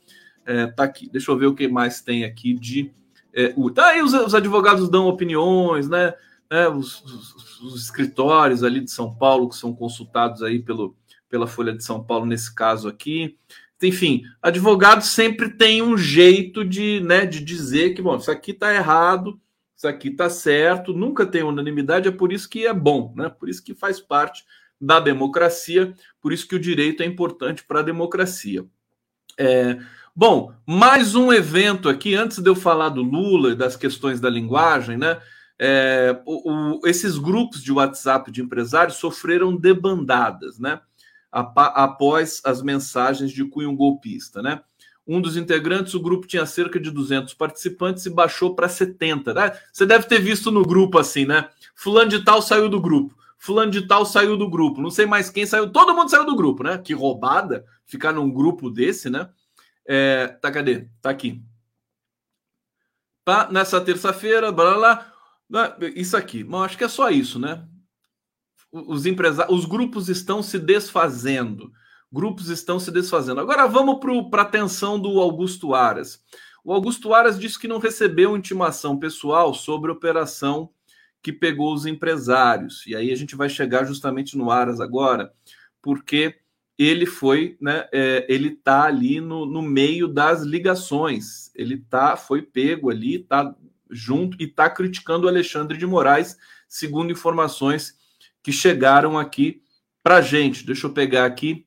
É, tá aqui. Deixa eu ver o que mais tem aqui de. É, o, tá aí os, os, advogados dão opiniões, né? É, os, os, os, escritórios ali de São Paulo que são consultados aí pelo, pela Folha de São Paulo nesse caso aqui enfim, advogado sempre tem um jeito de, né, de dizer que, bom, isso aqui está errado, isso aqui está certo, nunca tem unanimidade, é por isso que é bom, né? Por isso que faz parte da democracia, por isso que o direito é importante para a democracia. É, bom, mais um evento aqui, antes de eu falar do Lula e das questões da linguagem, né? É, o, o, esses grupos de WhatsApp de empresários sofreram debandadas, né? após as mensagens de cunho golpista, né? Um dos integrantes, o grupo tinha cerca de 200 participantes e baixou para 70. Né? Você deve ter visto no grupo assim, né? Fulano de tal saiu do grupo. Fulano de tal saiu do grupo. Não sei mais quem saiu. Todo mundo saiu do grupo, né? Que roubada ficar num grupo desse, né? É, tá, cadê? Tá aqui. Tá, nessa terça-feira, blá, blá, blá. Isso aqui. Bom, acho que é só isso, né? os empresários, os grupos estão se desfazendo. Grupos estão se desfazendo. Agora vamos para a atenção do Augusto Aras. O Augusto Aras disse que não recebeu intimação pessoal sobre a operação que pegou os empresários. E aí a gente vai chegar justamente no Aras agora, porque ele foi, né? É, ele está ali no, no meio das ligações. Ele tá, foi pego ali, está junto e está criticando o Alexandre de Moraes, segundo informações que chegaram aqui para gente. Deixa eu pegar aqui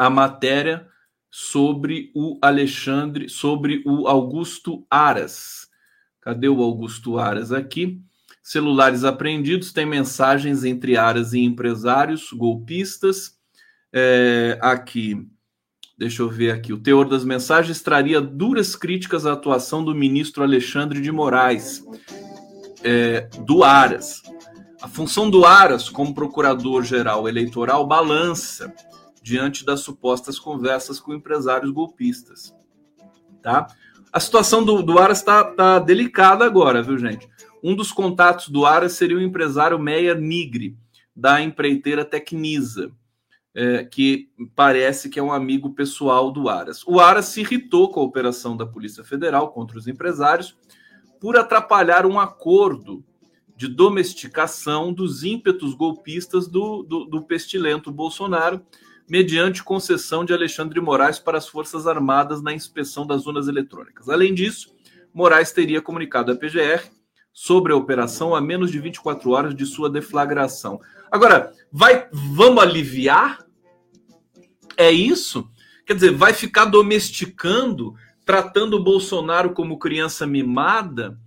a matéria sobre o Alexandre, sobre o Augusto Aras. Cadê o Augusto Aras aqui? Celulares apreendidos, tem mensagens entre Aras e empresários golpistas. É, aqui, deixa eu ver aqui. O teor das mensagens traria duras críticas à atuação do ministro Alexandre de Moraes, é, do Aras. A função do Aras como procurador-geral eleitoral balança diante das supostas conversas com empresários golpistas. Tá? A situação do, do Aras está tá delicada agora, viu, gente? Um dos contatos do Aras seria o empresário Meia Nigre, da empreiteira Tecnisa, é, que parece que é um amigo pessoal do Aras. O Aras se irritou com a operação da Polícia Federal contra os empresários por atrapalhar um acordo de domesticação dos ímpetos golpistas do, do, do pestilento Bolsonaro, mediante concessão de Alexandre Moraes para as Forças Armadas na inspeção das zonas eletrônicas. Além disso, Moraes teria comunicado à PGR sobre a operação a menos de 24 horas de sua deflagração. Agora, vai, vamos aliviar? É isso? Quer dizer, vai ficar domesticando, tratando o Bolsonaro como criança mimada?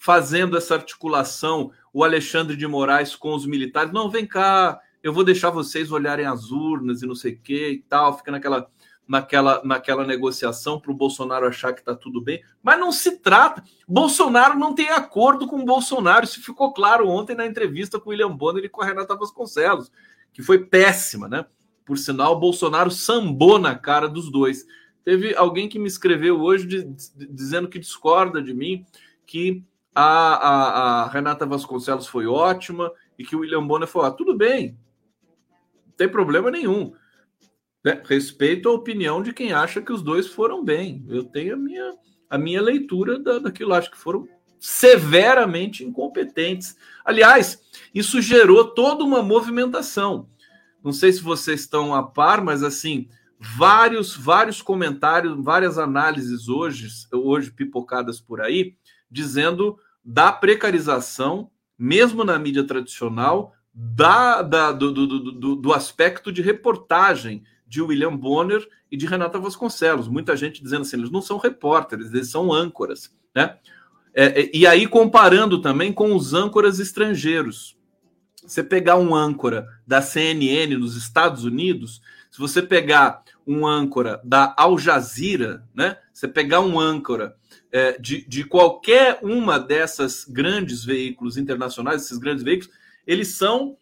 fazendo essa articulação, o Alexandre de Moraes com os militares. Não, vem cá, eu vou deixar vocês olharem as urnas e não sei o que e tal, fica naquela naquela, naquela negociação para o Bolsonaro achar que está tudo bem, mas não se trata. Bolsonaro não tem acordo com o Bolsonaro. Isso ficou claro ontem na entrevista com o William Bonner e com a Renata Vasconcelos, que foi péssima, né? Por sinal, o Bolsonaro sambou na cara dos dois. Teve alguém que me escreveu hoje de, de, dizendo que discorda de mim, que a, a, a, Renata Vasconcelos foi ótima e que o William Bonner falou: ah, tudo bem, tem problema nenhum. Né? Respeito a opinião de quem acha que os dois foram bem. Eu tenho a minha, a minha leitura da, daquilo, acho que foram severamente incompetentes. Aliás, isso gerou toda uma movimentação. Não sei se vocês estão a par, mas assim, vários vários comentários, várias análises hoje, hoje pipocadas por aí, dizendo da precarização, mesmo na mídia tradicional, da, da do, do, do, do aspecto de reportagem de William Bonner e de Renata Vasconcelos. Muita gente dizendo assim, eles não são repórteres, eles são âncoras, né? É, é, e aí comparando também com os âncoras estrangeiros. Você pegar um âncora da CNN nos Estados Unidos, se você pegar um âncora da Al Jazeera, né? Você pegar um âncora é, de, de qualquer uma dessas grandes veículos internacionais, esses grandes veículos, eles são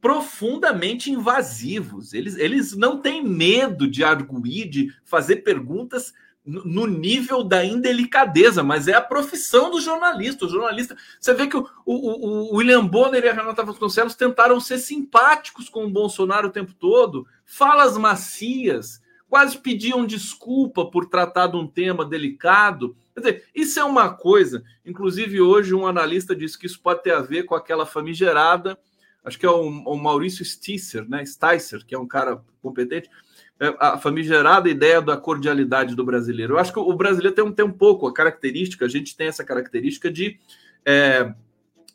profundamente invasivos. Eles, eles não têm medo de arguir, de fazer perguntas no nível da indelicadeza, mas é a profissão do jornalista. O jornalista, você vê que o, o, o William Bonner e a Renata Vasconcelos tentaram ser simpáticos com o Bolsonaro o tempo todo, falas macias, quase pediam desculpa por tratar de um tema delicado. Quer dizer, isso é uma coisa. Inclusive, hoje, um analista disse que isso pode ter a ver com aquela famigerada acho que é o, o Maurício Stisser, né? Sticer, que é um cara competente, é, a famigerada ideia da cordialidade do brasileiro. Eu acho que o brasileiro tem um, tem um pouco a característica, a gente tem essa característica de, é,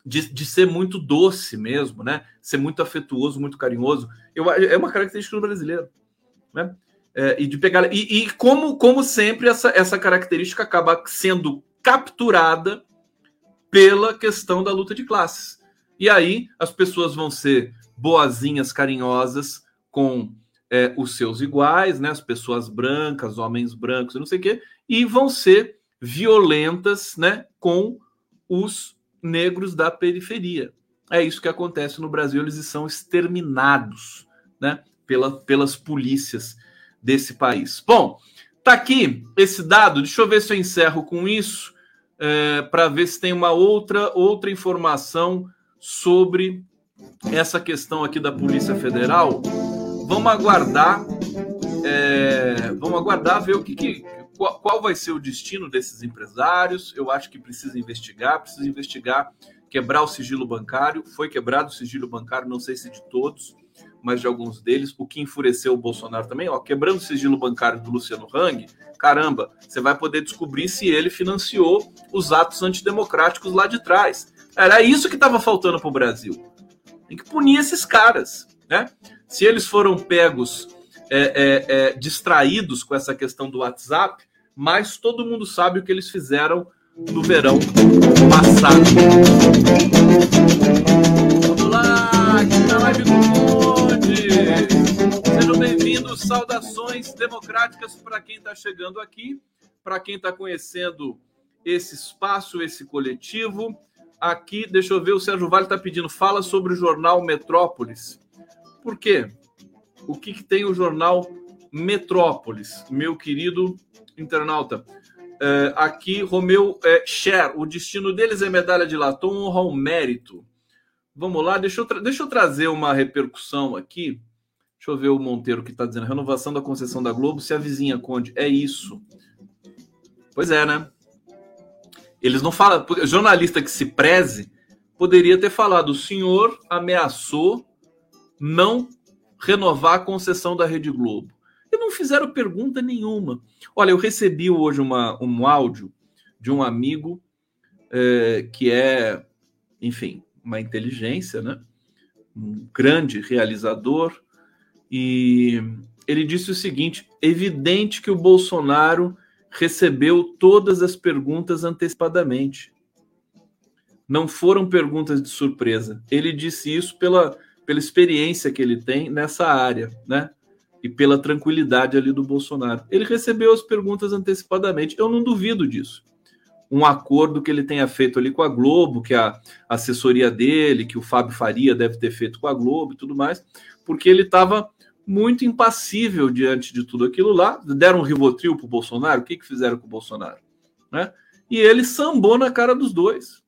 de, de, ser muito doce mesmo, né? Ser muito afetuoso, muito carinhoso. Eu, é uma característica do brasileiro, né? É, e de pegar e, e, como como sempre essa, essa característica acaba sendo capturada pela questão da luta de classes e aí as pessoas vão ser boazinhas, carinhosas com é, os seus iguais, né? As pessoas brancas, homens brancos, não sei o quê, e vão ser violentas, né? Com os negros da periferia. É isso que acontece no Brasil, eles são exterminados, né? Pela, pelas polícias desse país. Bom, tá aqui esse dado. Deixa eu ver se eu encerro com isso é, para ver se tem uma outra outra informação sobre essa questão aqui da Polícia Federal. Vamos aguardar, é, vamos aguardar ver o que, que qual, qual, vai ser o destino desses empresários. Eu acho que precisa investigar, precisa investigar, quebrar o sigilo bancário. Foi quebrado o sigilo bancário, não sei se de todos, mas de alguns deles. O que enfureceu o Bolsonaro também, ó, quebrando o sigilo bancário do Luciano Hang, caramba, você vai poder descobrir se ele financiou os atos antidemocráticos lá de trás. Era isso que estava faltando para o Brasil. Tem que punir esses caras, né? Se eles foram pegos é, é, é, distraídos com essa questão do WhatsApp, mas todo mundo sabe o que eles fizeram no verão passado. Vamos lá, aqui na live do Bem-vindos, saudações democráticas para quem está chegando aqui, para quem está conhecendo esse espaço, esse coletivo aqui, deixa eu ver, o Sérgio Vale está pedindo, fala sobre o jornal Metrópolis. Por quê? O que, que tem o jornal Metrópolis, meu querido internauta? É, aqui, Romeu é, Cher, o destino deles é medalha de latão, honra ao mérito. Vamos lá, deixa eu, deixa eu trazer uma repercussão aqui. Deixa eu ver o Monteiro que está dizendo: renovação da concessão da Globo, se a vizinha Conde. É isso. Pois é, né? Eles não falam. Jornalista que se preze poderia ter falado: o senhor ameaçou não renovar a concessão da Rede Globo. E não fizeram pergunta nenhuma. Olha, eu recebi hoje uma, um áudio de um amigo é, que é, enfim, uma inteligência, né? um grande realizador, e ele disse o seguinte: evidente que o Bolsonaro recebeu todas as perguntas antecipadamente. não foram perguntas de surpresa. Ele disse isso pela, pela experiência que ele tem nessa área, né? E pela tranquilidade ali do Bolsonaro. Ele recebeu as perguntas antecipadamente. Eu não duvido disso. Um acordo que ele tenha feito ali com a Globo, que a assessoria dele, que o Fábio Faria deve ter feito com a Globo e tudo mais, porque ele estava muito impassível diante de tudo aquilo lá. Deram um rivotril para o Bolsonaro. O que, que fizeram com o Bolsonaro? Né? E ele sambou na cara dos dois.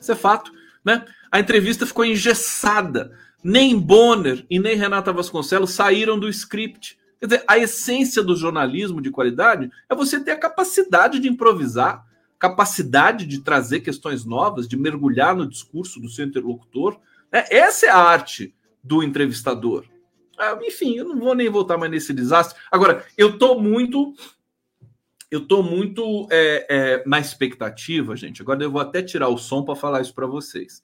Isso é fato. Né? A entrevista ficou engessada. Nem Bonner e nem Renata Vasconcelos saíram do script. Quer dizer, a essência do jornalismo de qualidade é você ter a capacidade de improvisar, capacidade de trazer questões novas, de mergulhar no discurso do seu interlocutor. Né? Essa é a arte do entrevistador. Ah, enfim, eu não vou nem voltar mais nesse desastre. Agora, eu estou muito. Eu estou muito é, é, na expectativa, gente. Agora eu vou até tirar o som para falar isso para vocês.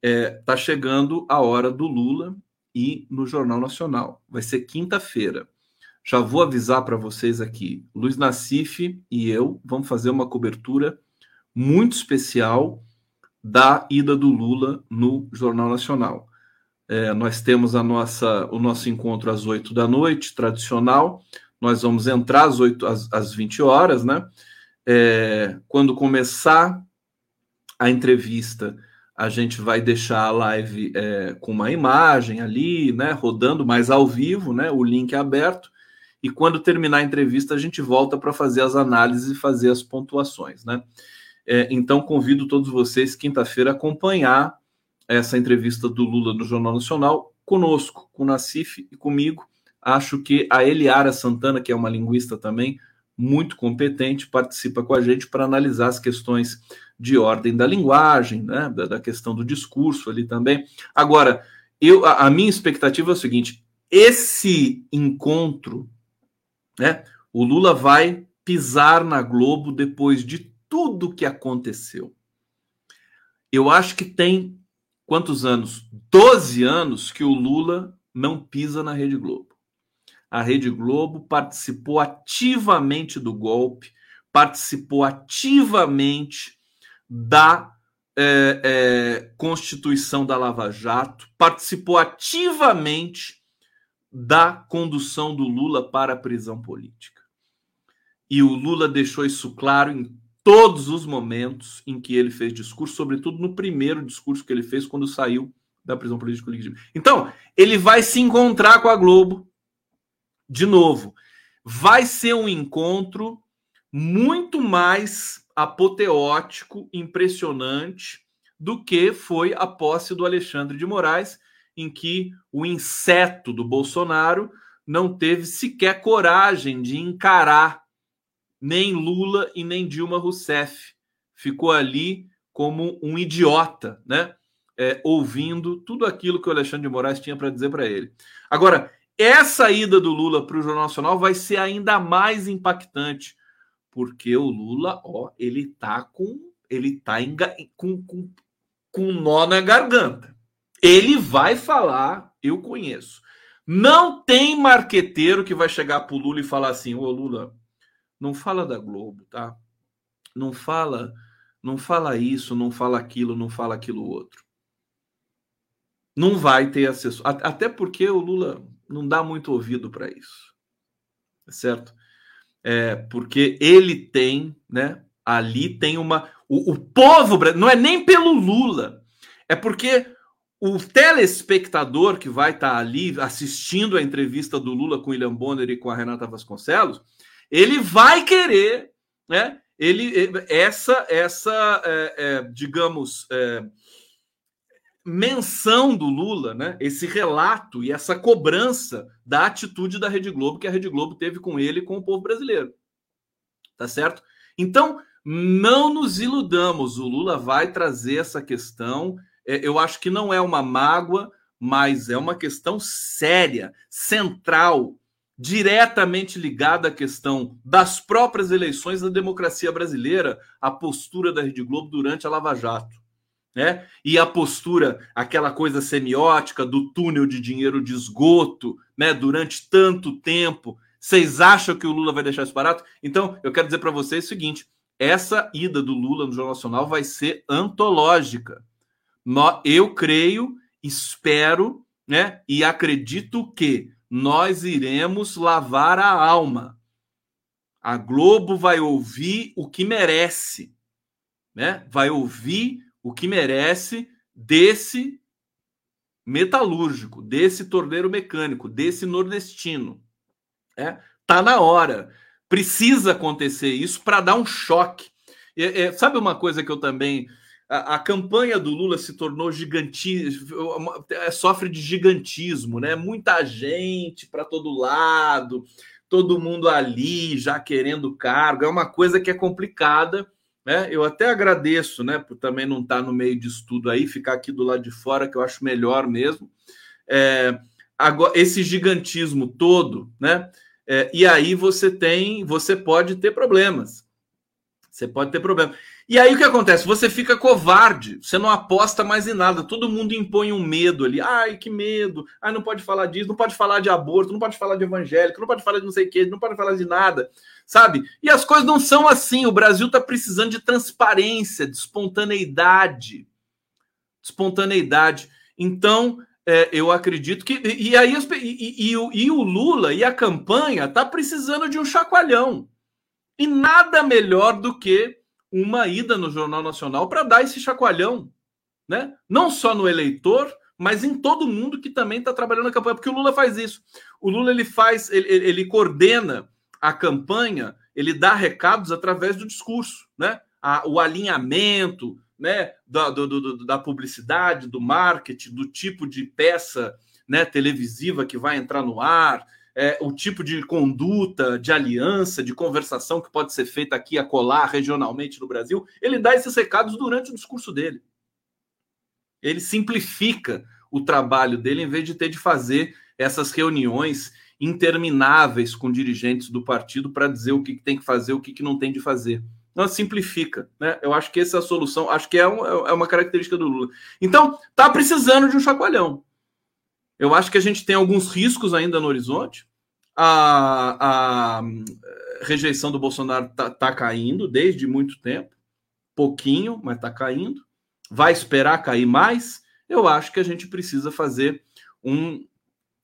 É, tá chegando a hora do Lula e no Jornal Nacional. Vai ser quinta-feira. Já vou avisar para vocês aqui. Luiz Nassif e eu vamos fazer uma cobertura muito especial da ida do Lula no Jornal Nacional. É, nós temos a nossa, o nosso encontro às 8 da noite, tradicional. Nós vamos entrar às, 8, às, às 20 horas, né? É, quando começar a entrevista, a gente vai deixar a live é, com uma imagem ali, né? Rodando mais ao vivo, né? O link é aberto. E quando terminar a entrevista, a gente volta para fazer as análises e fazer as pontuações, né? É, então, convido todos vocês, quinta-feira, acompanhar essa entrevista do Lula no Jornal Nacional conosco, com o Nassif e comigo. Acho que a Eliara Santana, que é uma linguista também muito competente, participa com a gente para analisar as questões de ordem da linguagem, né, da, da questão do discurso ali também. Agora, eu, a, a minha expectativa é o seguinte: esse encontro, né, o Lula vai pisar na Globo depois de tudo que aconteceu. Eu acho que tem quantos anos? 12 anos que o Lula não pisa na Rede Globo. A Rede Globo participou ativamente do golpe, participou ativamente da é, é, constituição da Lava Jato, participou ativamente da condução do Lula para a prisão política. E o Lula deixou isso claro em todos os momentos em que ele fez discurso, sobretudo no primeiro discurso que ele fez quando saiu da prisão política legítima. Então, ele vai se encontrar com a Globo de novo. Vai ser um encontro muito mais apoteótico, impressionante do que foi a posse do Alexandre de Moraes, em que o inseto do Bolsonaro não teve sequer coragem de encarar nem Lula e nem Dilma Rousseff. Ficou ali como um idiota, né? É, ouvindo tudo aquilo que o Alexandre de Moraes tinha para dizer para ele. Agora, essa ida do Lula para o Jornal Nacional vai ser ainda mais impactante, porque o Lula, ó, ele tá com ele tá enga, com, com, com nó na garganta. Ele vai falar, eu conheço. Não tem marqueteiro que vai chegar para o Lula e falar assim: Ô Lula, não fala da Globo, tá? Não fala, não fala isso, não fala aquilo, não fala aquilo outro. Não vai ter acesso, até porque o Lula não dá muito ouvido para isso, certo? É, porque ele tem, né? Ali tem uma, o, o povo não é nem pelo Lula, é porque o telespectador que vai estar tá ali assistindo a entrevista do Lula com William Bonner e com a Renata Vasconcelos, ele vai querer, né? Ele, essa, essa, é, é, digamos, é, menção do Lula, né? Esse relato e essa cobrança da atitude da Rede Globo que a Rede Globo teve com ele e com o povo brasileiro, tá certo? Então não nos iludamos, o Lula vai trazer essa questão. É, eu acho que não é uma mágoa, mas é uma questão séria, central diretamente ligada à questão das próprias eleições da democracia brasileira, a postura da Rede Globo durante a Lava Jato. Né? E a postura, aquela coisa semiótica do túnel de dinheiro de esgoto, né? Durante tanto tempo, vocês acham que o Lula vai deixar isso barato? Então, eu quero dizer para vocês o seguinte: essa ida do Lula no Jornal Nacional vai ser antológica. Eu creio, espero, né, e acredito que nós iremos lavar a alma. A Globo vai ouvir o que merece, né? Vai ouvir o que merece desse metalúrgico, desse torneiro mecânico, desse nordestino. É, tá na hora. Precisa acontecer isso para dar um choque. É, é, sabe uma coisa que eu também. A, a campanha do Lula se tornou gigantismo, é, sofre de gigantismo, né? Muita gente para todo lado, todo mundo ali já querendo cargo. É uma coisa que é complicada né? Eu até agradeço, né, por também não estar no meio de estudo aí, ficar aqui do lado de fora, que eu acho melhor mesmo. É, agora, esse gigantismo todo, né? É, e aí você tem, você pode ter problemas. Você pode ter problema. E aí o que acontece? Você fica covarde, você não aposta mais em nada, todo mundo impõe um medo ali. Ai, que medo! Ai, não pode falar disso, não pode falar de aborto, não pode falar de evangélico, não pode falar de não sei o quê, não pode falar de nada sabe? E as coisas não são assim. O Brasil está precisando de transparência, de espontaneidade. Espontaneidade. Então, é, eu acredito que. E, aí e, e, e, o Lula e a campanha tá precisando de um chacoalhão. E nada melhor do que uma ida no Jornal Nacional para dar esse chacoalhão. Né? Não só no eleitor, mas em todo mundo que também está trabalhando na campanha, porque o Lula faz isso. O Lula ele faz, ele, ele coordena a campanha ele dá recados através do discurso, né? A, o alinhamento, né? Da, do, do, da publicidade, do marketing, do tipo de peça, né? Televisiva que vai entrar no ar, é, o tipo de conduta, de aliança, de conversação que pode ser feita aqui a colar regionalmente no Brasil. Ele dá esses recados durante o discurso dele. Ele simplifica o trabalho dele em vez de ter de fazer essas reuniões intermináveis com dirigentes do partido para dizer o que tem que fazer, o que não tem de fazer. Então, simplifica, né? Eu acho que essa é a solução, acho que é, um, é uma característica do Lula. Então, tá precisando de um chacoalhão. Eu acho que a gente tem alguns riscos ainda no horizonte. A, a rejeição do Bolsonaro tá, tá caindo desde muito tempo, pouquinho, mas tá caindo. Vai esperar cair mais? Eu acho que a gente precisa fazer um,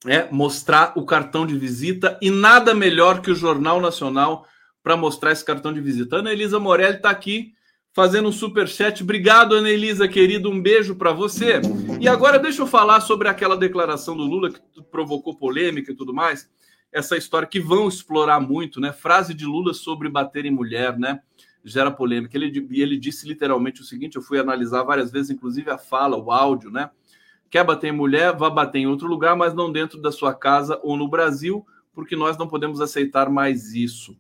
é mostrar o cartão de visita e nada melhor que o Jornal Nacional para mostrar esse cartão de visita. Ana Elisa Morelli está aqui fazendo um super chat. Obrigado, Ana Elisa, querida. Um beijo para você. E agora deixa eu falar sobre aquela declaração do Lula que provocou polêmica e tudo mais. Essa história que vão explorar muito, né? Frase de Lula sobre bater em mulher, né? Gera polêmica. Ele, ele disse literalmente o seguinte: eu fui analisar várias vezes, inclusive a fala, o áudio, né? Quer bater em mulher, vá bater em outro lugar, mas não dentro da sua casa ou no Brasil, porque nós não podemos aceitar mais isso.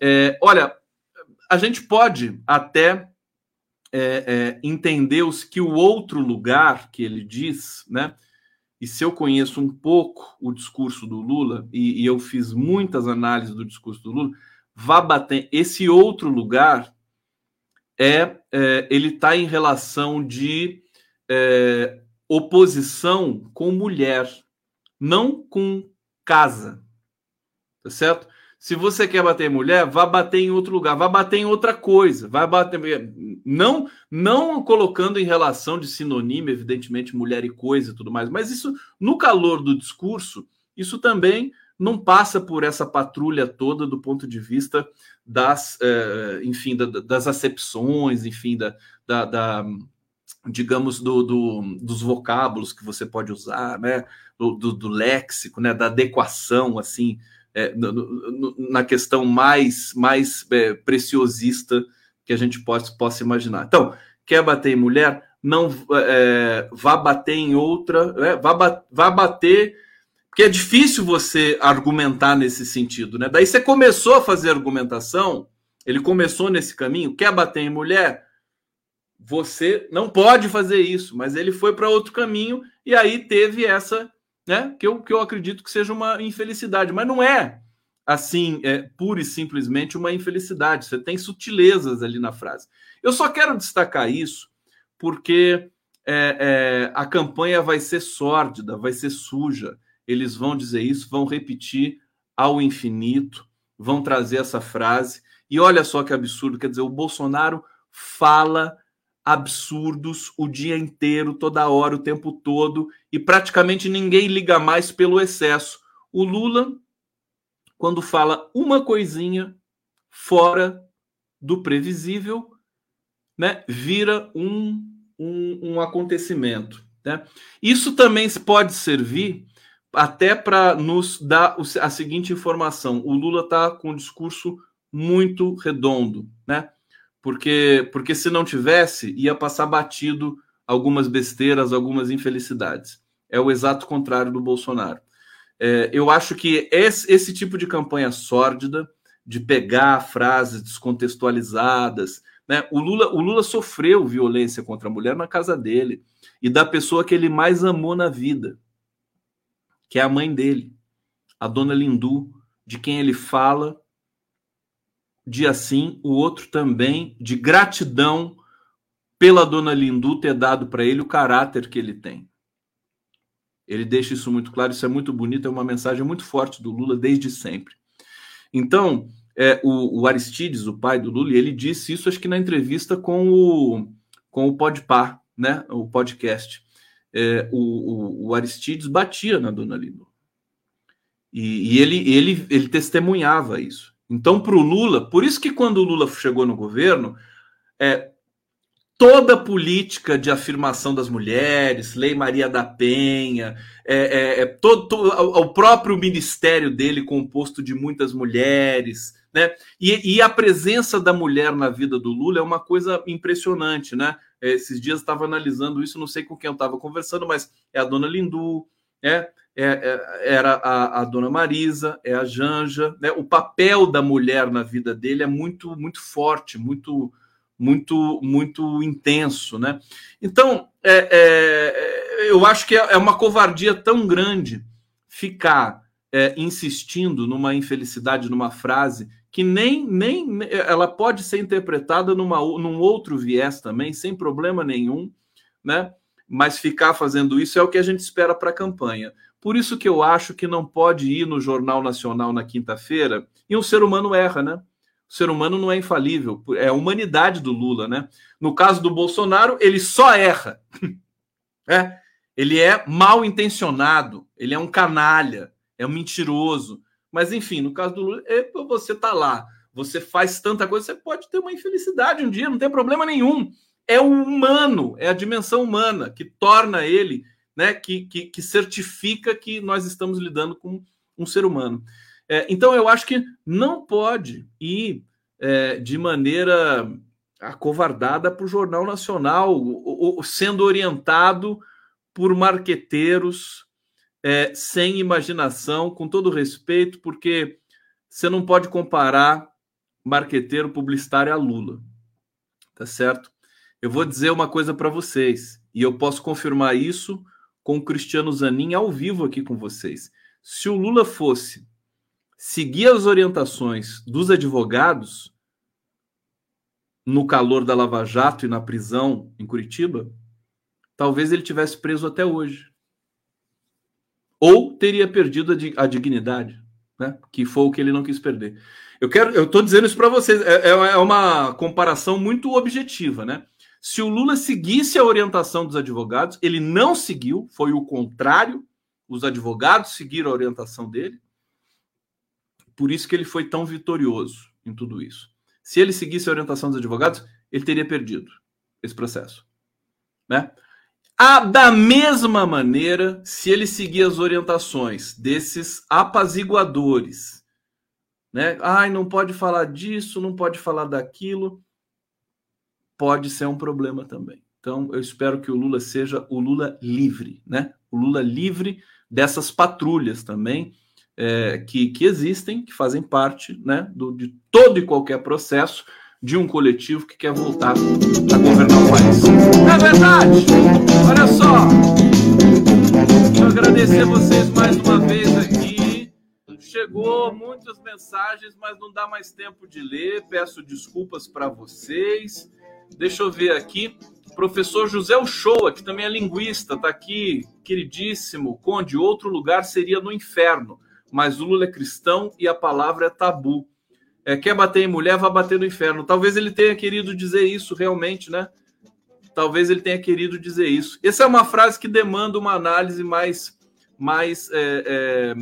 É, olha, a gente pode até é, é, entender os, que o outro lugar que ele diz, né? E se eu conheço um pouco o discurso do Lula, e, e eu fiz muitas análises do discurso do Lula, vá bater. Esse outro lugar é, é ele está em relação de é, oposição com mulher, não com casa. Tá certo? Se você quer bater em mulher, vá bater em outro lugar, vá bater em outra coisa, vai bater não não colocando em relação de sinônimo, evidentemente mulher e coisa e tudo mais, mas isso no calor do discurso, isso também não passa por essa patrulha toda do ponto de vista das, eh, enfim, da, das acepções, enfim, da, da, da digamos, do, do, dos vocábulos que você pode usar, né? Do, do, do léxico, né? Da adequação, assim, é, no, no, na questão mais, mais é, preciosista que a gente possa, possa imaginar. Então, quer bater em mulher? Não é, vá bater em outra, né? vá, vá bater, porque é difícil você argumentar nesse sentido, né? Daí você começou a fazer argumentação, ele começou nesse caminho, quer bater em mulher? você não pode fazer isso, mas ele foi para outro caminho e aí teve essa, né, que eu, que eu acredito que seja uma infelicidade, mas não é assim, é pura e simplesmente uma infelicidade, você tem sutilezas ali na frase. Eu só quero destacar isso porque é, é, a campanha vai ser sórdida, vai ser suja, eles vão dizer isso, vão repetir ao infinito, vão trazer essa frase. E olha só que absurdo, quer dizer, o Bolsonaro fala absurdos o dia inteiro, toda hora, o tempo todo, e praticamente ninguém liga mais pelo excesso. O Lula, quando fala uma coisinha fora do previsível, né, vira um, um, um acontecimento. Né? Isso também pode servir até para nos dar a seguinte informação: o Lula está com um discurso muito redondo, né? Porque, porque se não tivesse, ia passar batido algumas besteiras, algumas infelicidades. É o exato contrário do Bolsonaro. É, eu acho que esse, esse tipo de campanha sórdida, de pegar frases descontextualizadas, né? O Lula, o Lula sofreu violência contra a mulher na casa dele e da pessoa que ele mais amou na vida, que é a mãe dele, a dona Lindu, de quem ele fala dia sim, o outro também de gratidão pela dona Lindu ter dado para ele o caráter que ele tem. Ele deixa isso muito claro, isso é muito bonito, é uma mensagem muito forte do Lula desde sempre. Então, é, o, o, Aristides, o pai do Lula, ele disse isso acho que na entrevista com o, com o Podpar, né, o podcast. É, o, o, o, Aristides batia na dona Lino. E, e, ele, ele, ele testemunhava isso. Então, para o Lula, por isso que quando o Lula chegou no governo, é, toda a política de afirmação das mulheres, Lei Maria da Penha, é, é, é todo, todo, o próprio ministério dele composto de muitas mulheres, né? E, e, a presença da mulher na vida do Lula é uma coisa impressionante, né? É, esses dias estava analisando isso, não sei com quem eu estava conversando, mas é a dona Lindu, é, é, é, era a, a, dona Marisa, é a Janja, né? O papel da mulher na vida dele é muito, muito forte, muito, muito, muito intenso, né? Então, é, é eu acho que é, é uma covardia tão grande ficar é, insistindo numa infelicidade, numa frase que nem, nem ela pode ser interpretada numa, num outro viés também, sem problema nenhum, né? Mas ficar fazendo isso é o que a gente espera para a campanha. Por isso que eu acho que não pode ir no Jornal Nacional na quinta-feira e um ser humano erra, né? O ser humano não é infalível, é a humanidade do Lula, né? No caso do Bolsonaro, ele só erra. é, ele é mal intencionado, ele é um canalha, é um mentiroso, mas, enfim, no caso do Lula, você tá lá, você faz tanta coisa, você pode ter uma infelicidade um dia, não tem problema nenhum. É o humano, é a dimensão humana que torna ele, né, que, que, que certifica que nós estamos lidando com um ser humano. É, então, eu acho que não pode ir é, de maneira acovardada para o Jornal Nacional, sendo orientado por marqueteiros é, sem imaginação, com todo respeito, porque você não pode comparar marqueteiro publicitário a Lula, tá certo? Eu vou dizer uma coisa para vocês, e eu posso confirmar isso com o Cristiano Zanin ao vivo aqui com vocês. Se o Lula fosse seguir as orientações dos advogados no calor da Lava Jato e na prisão em Curitiba, talvez ele tivesse preso até hoje ou teria perdido a, dignidade, né? Que foi o que ele não quis perder. Eu quero, eu estou dizendo isso para vocês. É, é, é, uma comparação muito objetiva, né? Se o Lula seguisse a orientação dos advogados, ele não seguiu, foi o contrário. Os advogados seguiram a orientação dele. Por isso que ele foi tão vitorioso em tudo isso. Se ele seguisse a orientação dos advogados, ele teria perdido esse processo, né? Ah, da mesma maneira, se ele seguir as orientações desses apaziguadores, né? Ai, não pode falar disso, não pode falar daquilo, pode ser um problema também. Então, eu espero que o Lula seja o Lula livre, né? O Lula livre dessas patrulhas também é, que, que existem, que fazem parte né, do, de todo e qualquer processo de um coletivo que quer voltar a governar o país. É verdade! Olha só! Quero agradecer vocês mais uma vez aqui. Chegou muitas mensagens, mas não dá mais tempo de ler. Peço desculpas para vocês. Deixa eu ver aqui. Professor José Uchoa, que também é linguista, está aqui, queridíssimo. Conde, outro lugar seria no inferno, mas o Lula é cristão e a palavra é tabu. É, quer bater em mulher, vai bater no inferno. Talvez ele tenha querido dizer isso realmente, né? Talvez ele tenha querido dizer isso. Essa é uma frase que demanda uma análise mais, mais é, é,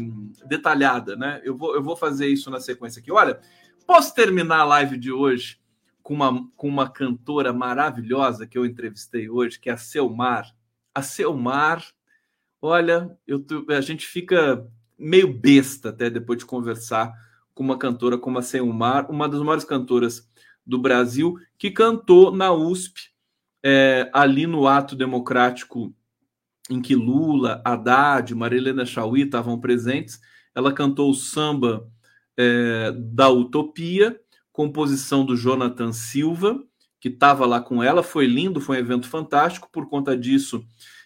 detalhada, né? Eu vou, eu vou fazer isso na sequência aqui. Olha, posso terminar a live de hoje com uma, com uma cantora maravilhosa que eu entrevistei hoje, que é a Selmar. A Selmar, olha, eu, a gente fica meio besta até depois de conversar com uma cantora como a Selmar, uma das maiores cantoras do Brasil, que cantou na USP, é, ali no ato democrático em que Lula, Haddad, Marilena Chauí estavam presentes. Ela cantou o samba é, da Utopia composição do Jonathan Silva, que estava lá com ela. Foi lindo, foi um evento fantástico. Por conta disso,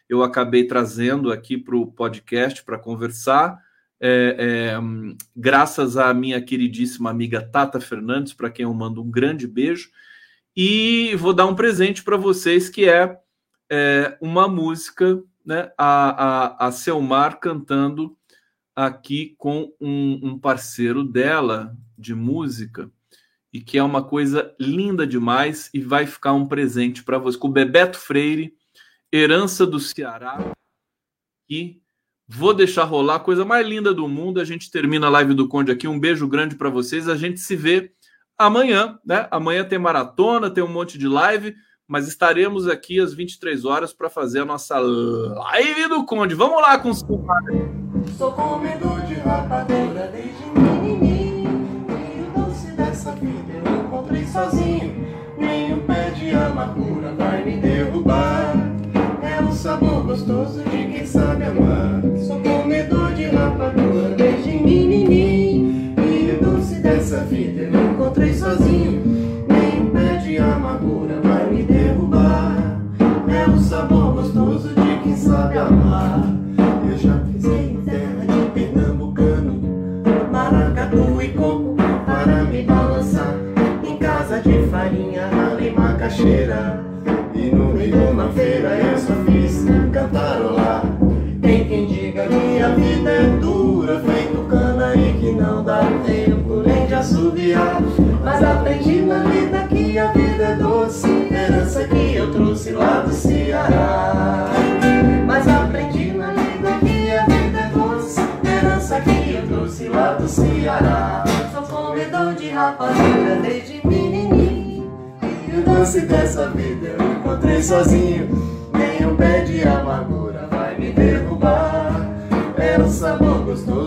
eu acabei trazendo aqui para o podcast para conversar. É, é, graças à minha queridíssima amiga Tata Fernandes, para quem eu mando um grande beijo. E vou dar um presente para vocês que é, é, uma música, né? A, a, a Selmar cantando aqui com um, um parceiro dela de música e que é uma coisa linda demais e vai ficar um presente para você com o Bebeto Freire, Herança do Ceará. E vou deixar rolar a coisa mais linda do mundo. A gente termina a live do Conde aqui. Um beijo grande para vocês. A gente se vê amanhã, né? Amanhã tem maratona, tem um monte de live, mas estaremos aqui às 23 horas para fazer a nossa live do Conde. Vamos lá com os Sou comedor de rapadura desde sozinho. Nem pé de amargura vai me derrubar. É o sabor gostoso de quem sabe amar. Sou comedor de rapadura desde menininho E o doce dessa vida eu encontrei sozinho. Nem o pé de amargura vai me derrubar. É o sabor gostoso de quem sabe amar. Eu já pisei em terra de pernambucano Maracatu e coco para me balançar macaxeira E no meio de uma feira eu só fiz cantarolar. Tem quem diga que a vida é dura Feito cana e que não dá tempo nem de assobiar. Mas aprendi na vida que a vida é doce Herança que eu trouxe lá do Ceará. Mas aprendi na vida que a vida é doce Herança que eu trouxe lá do Ceará. Sou comedor de rapadura desde menininho E doce dessa vida eu encontrei sozinho. Nem um pé de amargura vai me derrubar. É um sabor gostoso